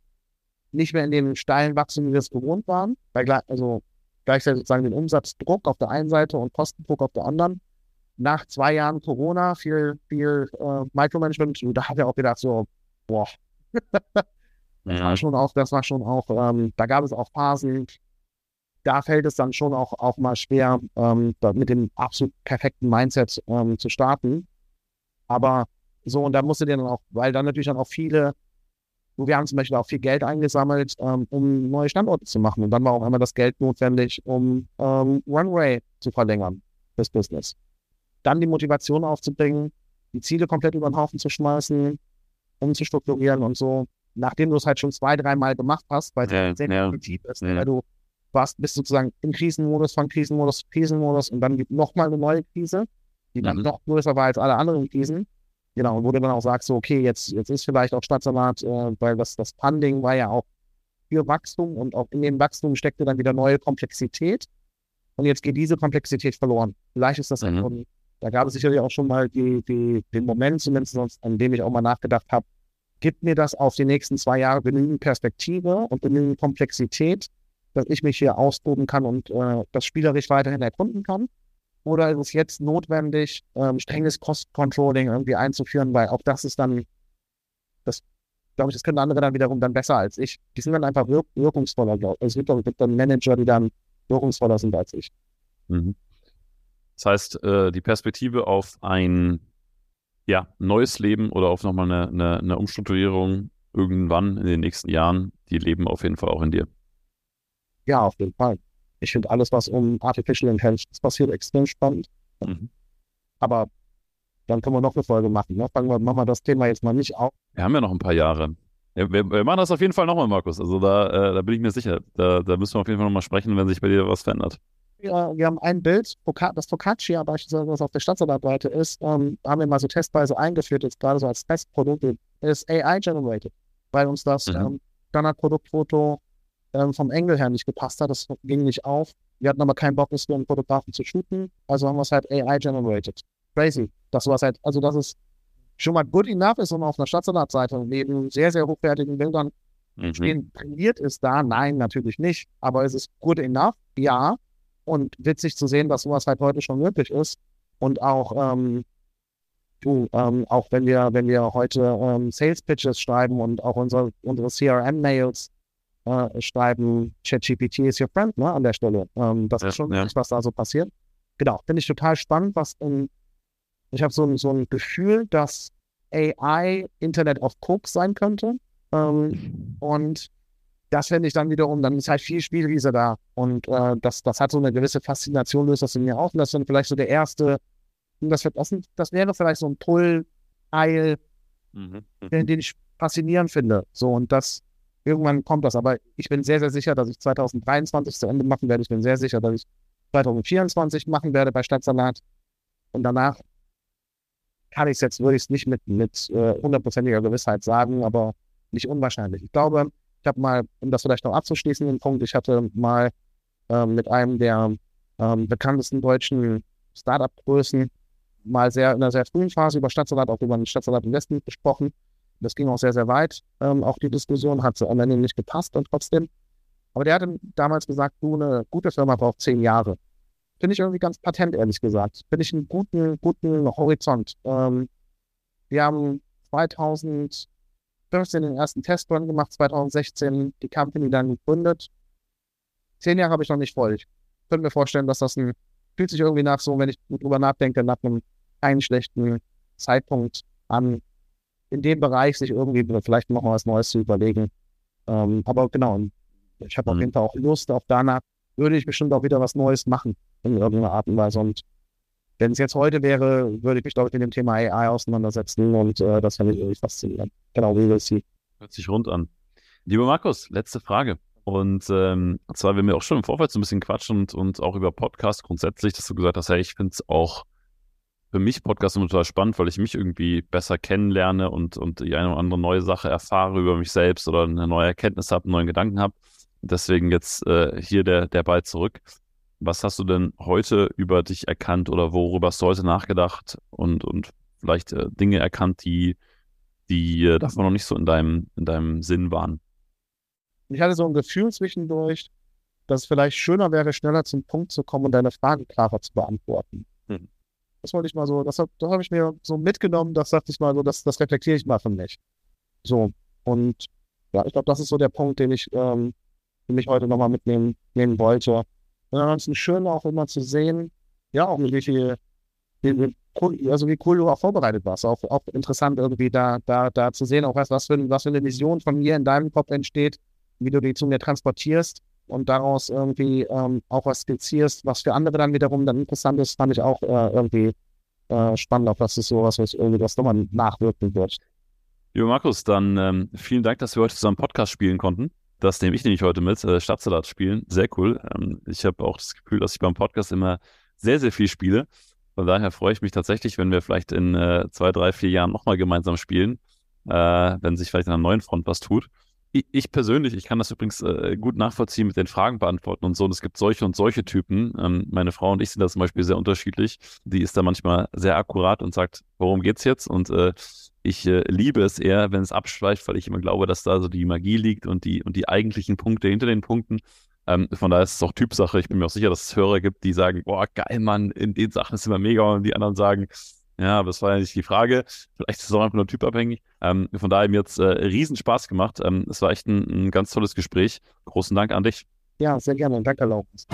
nicht mehr in dem steilen Wachstum, wie wir es gewohnt waren. Bei, also gleichzeitig sozusagen den Umsatzdruck auf der einen Seite und Kostendruck auf der anderen. Nach zwei Jahren Corona, viel, viel äh, Micromanagement, da hat er auch gedacht, so, boah, das ja. war schon auch, das war schon auch, ähm, da gab es auch Phasen, da fällt es dann schon auch, auch mal schwer, ähm, mit dem absolut perfekten Mindset ähm, zu starten. Aber so, und da musste der dann auch, weil dann natürlich dann auch viele wir haben zum Beispiel auch viel Geld eingesammelt, ähm, um neue Standorte zu machen. Und dann war auch einmal das Geld notwendig, um ähm, Runway zu verlängern, das Business. Dann die Motivation aufzubringen, die Ziele komplett über den Haufen zu schmeißen, umzustrukturieren und so. Nachdem du es halt schon zwei, dreimal gemacht hast, weil es ja, sehr ja. effektiv ist, ja. weil du warst, bist sozusagen im Krisenmodus, von Krisenmodus zu Krisenmodus und dann gibt nochmal eine neue Krise, die dann mhm. noch größer war als alle anderen Krisen. Genau, wo du dann auch sagst, so, okay, jetzt, jetzt ist vielleicht auch Stadtsalat, äh, weil das, das Funding war ja auch für Wachstum und auch in dem Wachstum steckte dann wieder neue Komplexität. Und jetzt geht diese Komplexität verloren. Vielleicht ist das, mhm. Da gab es sicherlich auch schon mal die, die, den Moment, zumindest an dem ich auch mal nachgedacht habe, gibt mir das auf die nächsten zwei Jahre genügend Perspektive und genügend Komplexität, dass ich mich hier austoben kann und äh, das spielerisch weiterhin erkunden kann? Oder ist es jetzt notwendig, ähm, strenges Cost-Controlling irgendwie einzuführen, weil auch das ist dann, das glaube ich, das können andere dann wiederum dann besser als ich. Die sind dann einfach wirk wirkungsvoller, glaube ich. Es gibt dann Manager, die dann wirkungsvoller sind als ich. Mhm. Das heißt, äh, die Perspektive auf ein ja, neues Leben oder auf nochmal eine, eine, eine Umstrukturierung irgendwann in den nächsten Jahren, die leben auf jeden Fall auch in dir. Ja, auf jeden Fall. Ich finde alles, was um Artificial Intelligence passiert, extrem spannend. Mhm. Aber dann können wir noch eine Folge machen. Ne? Fangen wir, machen wir das Thema jetzt mal nicht auf. Wir haben ja noch ein paar Jahre. Ja, wir, wir, machen das auf jeden Fall nochmal, Markus. Also da, äh, da bin ich mir sicher. Da, da müssen wir auf jeden Fall nochmal sprechen, wenn sich bei dir was verändert. Wir haben ein Bild, das Focaccia beispielsweise, was auf der Stadtseite ist, ähm, haben wir mal so testweise eingeführt, jetzt gerade so als Testprodukt, ist AI-generated, weil uns das mhm. ähm, Standardproduktfoto ähm, vom Engel her nicht gepasst hat. Das ging nicht auf. Wir hatten aber keinen Bock, es für einen Fotografen zu shooten, also haben wir es halt AI-generated. Crazy. Das war halt, also das ist schon mal good enough ist, um auf einer Stadtsalatseite neben sehr, sehr hochwertigen Bildern mhm. stehen. Trainiert ist da? Nein, natürlich nicht. Aber es ist good enough, ja. Und witzig zu sehen, dass sowas halt heute schon möglich ist. Und auch, ähm, du, ähm, auch wenn wir, wenn wir heute ähm, Sales Pitches schreiben und auch unsere, unsere CRM-Mails äh, schreiben, ChatGPT is your friend, ne, an der Stelle. Ähm, das ja, ist schon ja. was da so passiert. Genau, finde ich total spannend, was in ich habe so, so ein Gefühl, dass AI Internet of Coke sein könnte. Ähm, und das fände ich dann wiederum, dann ist halt viel Spielriese da. Und äh, das, das hat so eine gewisse Faszination, löst das in mir auf. Und das ist dann vielleicht so der erste, das, wird, das, das wäre vielleicht so ein Pull-Teil, mhm. den, den ich faszinierend finde. So, und das, irgendwann kommt das. Aber ich bin sehr, sehr sicher, dass ich 2023 zu Ende machen werde. Ich bin sehr sicher, dass ich 2024 machen werde bei Stadtsalat. Und danach kann ich es jetzt, würde ich es nicht mit, mit äh, hundertprozentiger Gewissheit sagen, aber nicht unwahrscheinlich. Ich glaube, ich habe mal, um das vielleicht noch abzuschließen, den Punkt, ich hatte mal äh, mit einem der ähm, bekanntesten deutschen Startup-Größen mal sehr in einer sehr frühen Phase über Stadtsalat, auch über den Stadtsalat Investment gesprochen. Das ging auch sehr, sehr weit. Ähm, auch die Diskussion hat am Ende nicht gepasst und trotzdem. Aber der hatte damals gesagt, du, eine gute Firma braucht zehn Jahre. Finde ich irgendwie ganz patent, ehrlich gesagt. Finde ich einen guten, guten Horizont. Ähm, wir haben 2015 den ersten Testrun gemacht, 2016 die Company dann gegründet. Zehn Jahre habe ich noch nicht voll. Ich könnte mir vorstellen, dass das ein, fühlt sich irgendwie nach so, wenn ich drüber nachdenke, nach einem keinen schlechten Zeitpunkt an, in dem Bereich sich irgendwie vielleicht noch mal was Neues zu überlegen. Ähm, aber genau, ich habe mhm. auf jeden Fall auch Lust, auch danach würde ich bestimmt auch wieder was Neues machen in irgendeiner Art und Weise. Und wenn es jetzt heute wäre, würde ich mich, glaube ich, mit dem Thema AI auseinandersetzen und äh, das fände ich irgendwie faszinierend. Genau, wie wir es sehen. Hört sich rund an. Lieber Markus, letzte Frage. Und ähm, zwar, wir auch schon im Vorfeld so ein bisschen quatschen und, und auch über Podcast grundsätzlich, dass du gesagt hast, hey, ich finde es auch für mich Podcast immer total spannend, weil ich mich irgendwie besser kennenlerne und, und die eine oder andere neue Sache erfahre über mich selbst oder eine neue Erkenntnis habe, einen neuen Gedanken habe. Deswegen jetzt äh, hier der, der Ball zurück. Was hast du denn heute über dich erkannt oder worüber hast du heute nachgedacht und, und vielleicht äh, Dinge erkannt, die, die äh, davon noch nicht so in deinem, in deinem Sinn waren? Ich hatte so ein Gefühl zwischendurch, dass es vielleicht schöner wäre, schneller zum Punkt zu kommen und deine Fragen klarer zu beantworten. Hm. Das wollte ich mal so, das, das habe ich mir so mitgenommen, das sagte ich mal so, das, das reflektiere ich mal für mich. So, und ja, ich glaube, das ist so der Punkt, den ich ähm, für mich heute nochmal mitnehmen nehmen wollte. Und ansonsten schön auch immer zu sehen, ja, auch wie viel, wie, also wie cool du auch vorbereitet warst. Auch, auch interessant irgendwie da, da, da zu sehen, auch was, was, für, was für eine Vision von mir in deinem Kopf entsteht, wie du die zu mir transportierst und daraus irgendwie ähm, auch was skizzierst, was für andere dann wiederum dann interessant ist, fand ich auch äh, irgendwie äh, spannend, auf was ist sowas, was irgendwie das nochmal nachwirken wird. Lieber Markus, dann ähm, vielen Dank, dass wir heute zusammen Podcast spielen konnten. Das nehme ich nämlich heute mit, äh, Stadtsalat spielen. Sehr cool. Ähm, ich habe auch das Gefühl, dass ich beim Podcast immer sehr, sehr viel spiele. Von daher freue ich mich tatsächlich, wenn wir vielleicht in äh, zwei, drei, vier Jahren nochmal gemeinsam spielen, äh, wenn sich vielleicht an einer neuen Front was tut. Ich, ich persönlich, ich kann das übrigens äh, gut nachvollziehen mit den Fragen beantworten und so. Und es gibt solche und solche Typen. Ähm, meine Frau und ich sind da zum Beispiel sehr unterschiedlich. Die ist da manchmal sehr akkurat und sagt, worum geht's jetzt? Und äh, ich äh, liebe es eher, wenn es abschweift, weil ich immer glaube, dass da so die Magie liegt und die, und die eigentlichen Punkte hinter den Punkten. Ähm, von daher ist es auch Typsache. Ich bin mir auch sicher, dass es Hörer gibt, die sagen, boah, geil, Mann, in den Sachen ist immer mega. Und die anderen sagen, ja, aber das war ja nicht die Frage. Vielleicht ist es auch einfach nur typabhängig. Ähm, von daher mir jetzt äh, riesen Spaß gemacht. Ähm, es war echt ein, ein ganz tolles Gespräch. Großen Dank an dich. Ja, sehr gerne. Danke, Laurens.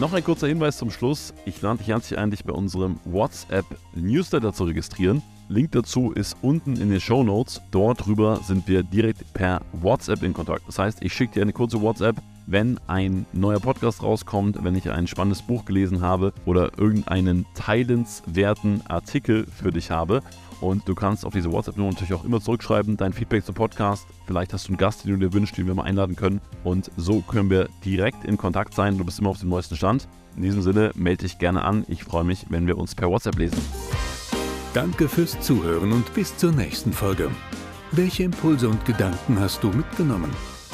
Noch ein kurzer Hinweis zum Schluss. Ich lade dich herzlich ein, dich bei unserem WhatsApp-Newsletter zu registrieren. Link dazu ist unten in den Show Notes. Dort drüber sind wir direkt per WhatsApp in Kontakt. Das heißt, ich schicke dir eine kurze WhatsApp, wenn ein neuer Podcast rauskommt, wenn ich ein spannendes Buch gelesen habe oder irgendeinen teilenswerten Artikel für dich habe. Und du kannst auf diese WhatsApp-Nummer natürlich auch immer zurückschreiben, dein Feedback zum Podcast. Vielleicht hast du einen Gast, den du dir wünschst, den wir mal einladen können. Und so können wir direkt in Kontakt sein. Du bist immer auf dem neuesten Stand. In diesem Sinne, melde dich gerne an. Ich freue mich, wenn wir uns per WhatsApp lesen. Danke fürs Zuhören und bis zur nächsten Folge. Welche Impulse und Gedanken hast du mitgenommen?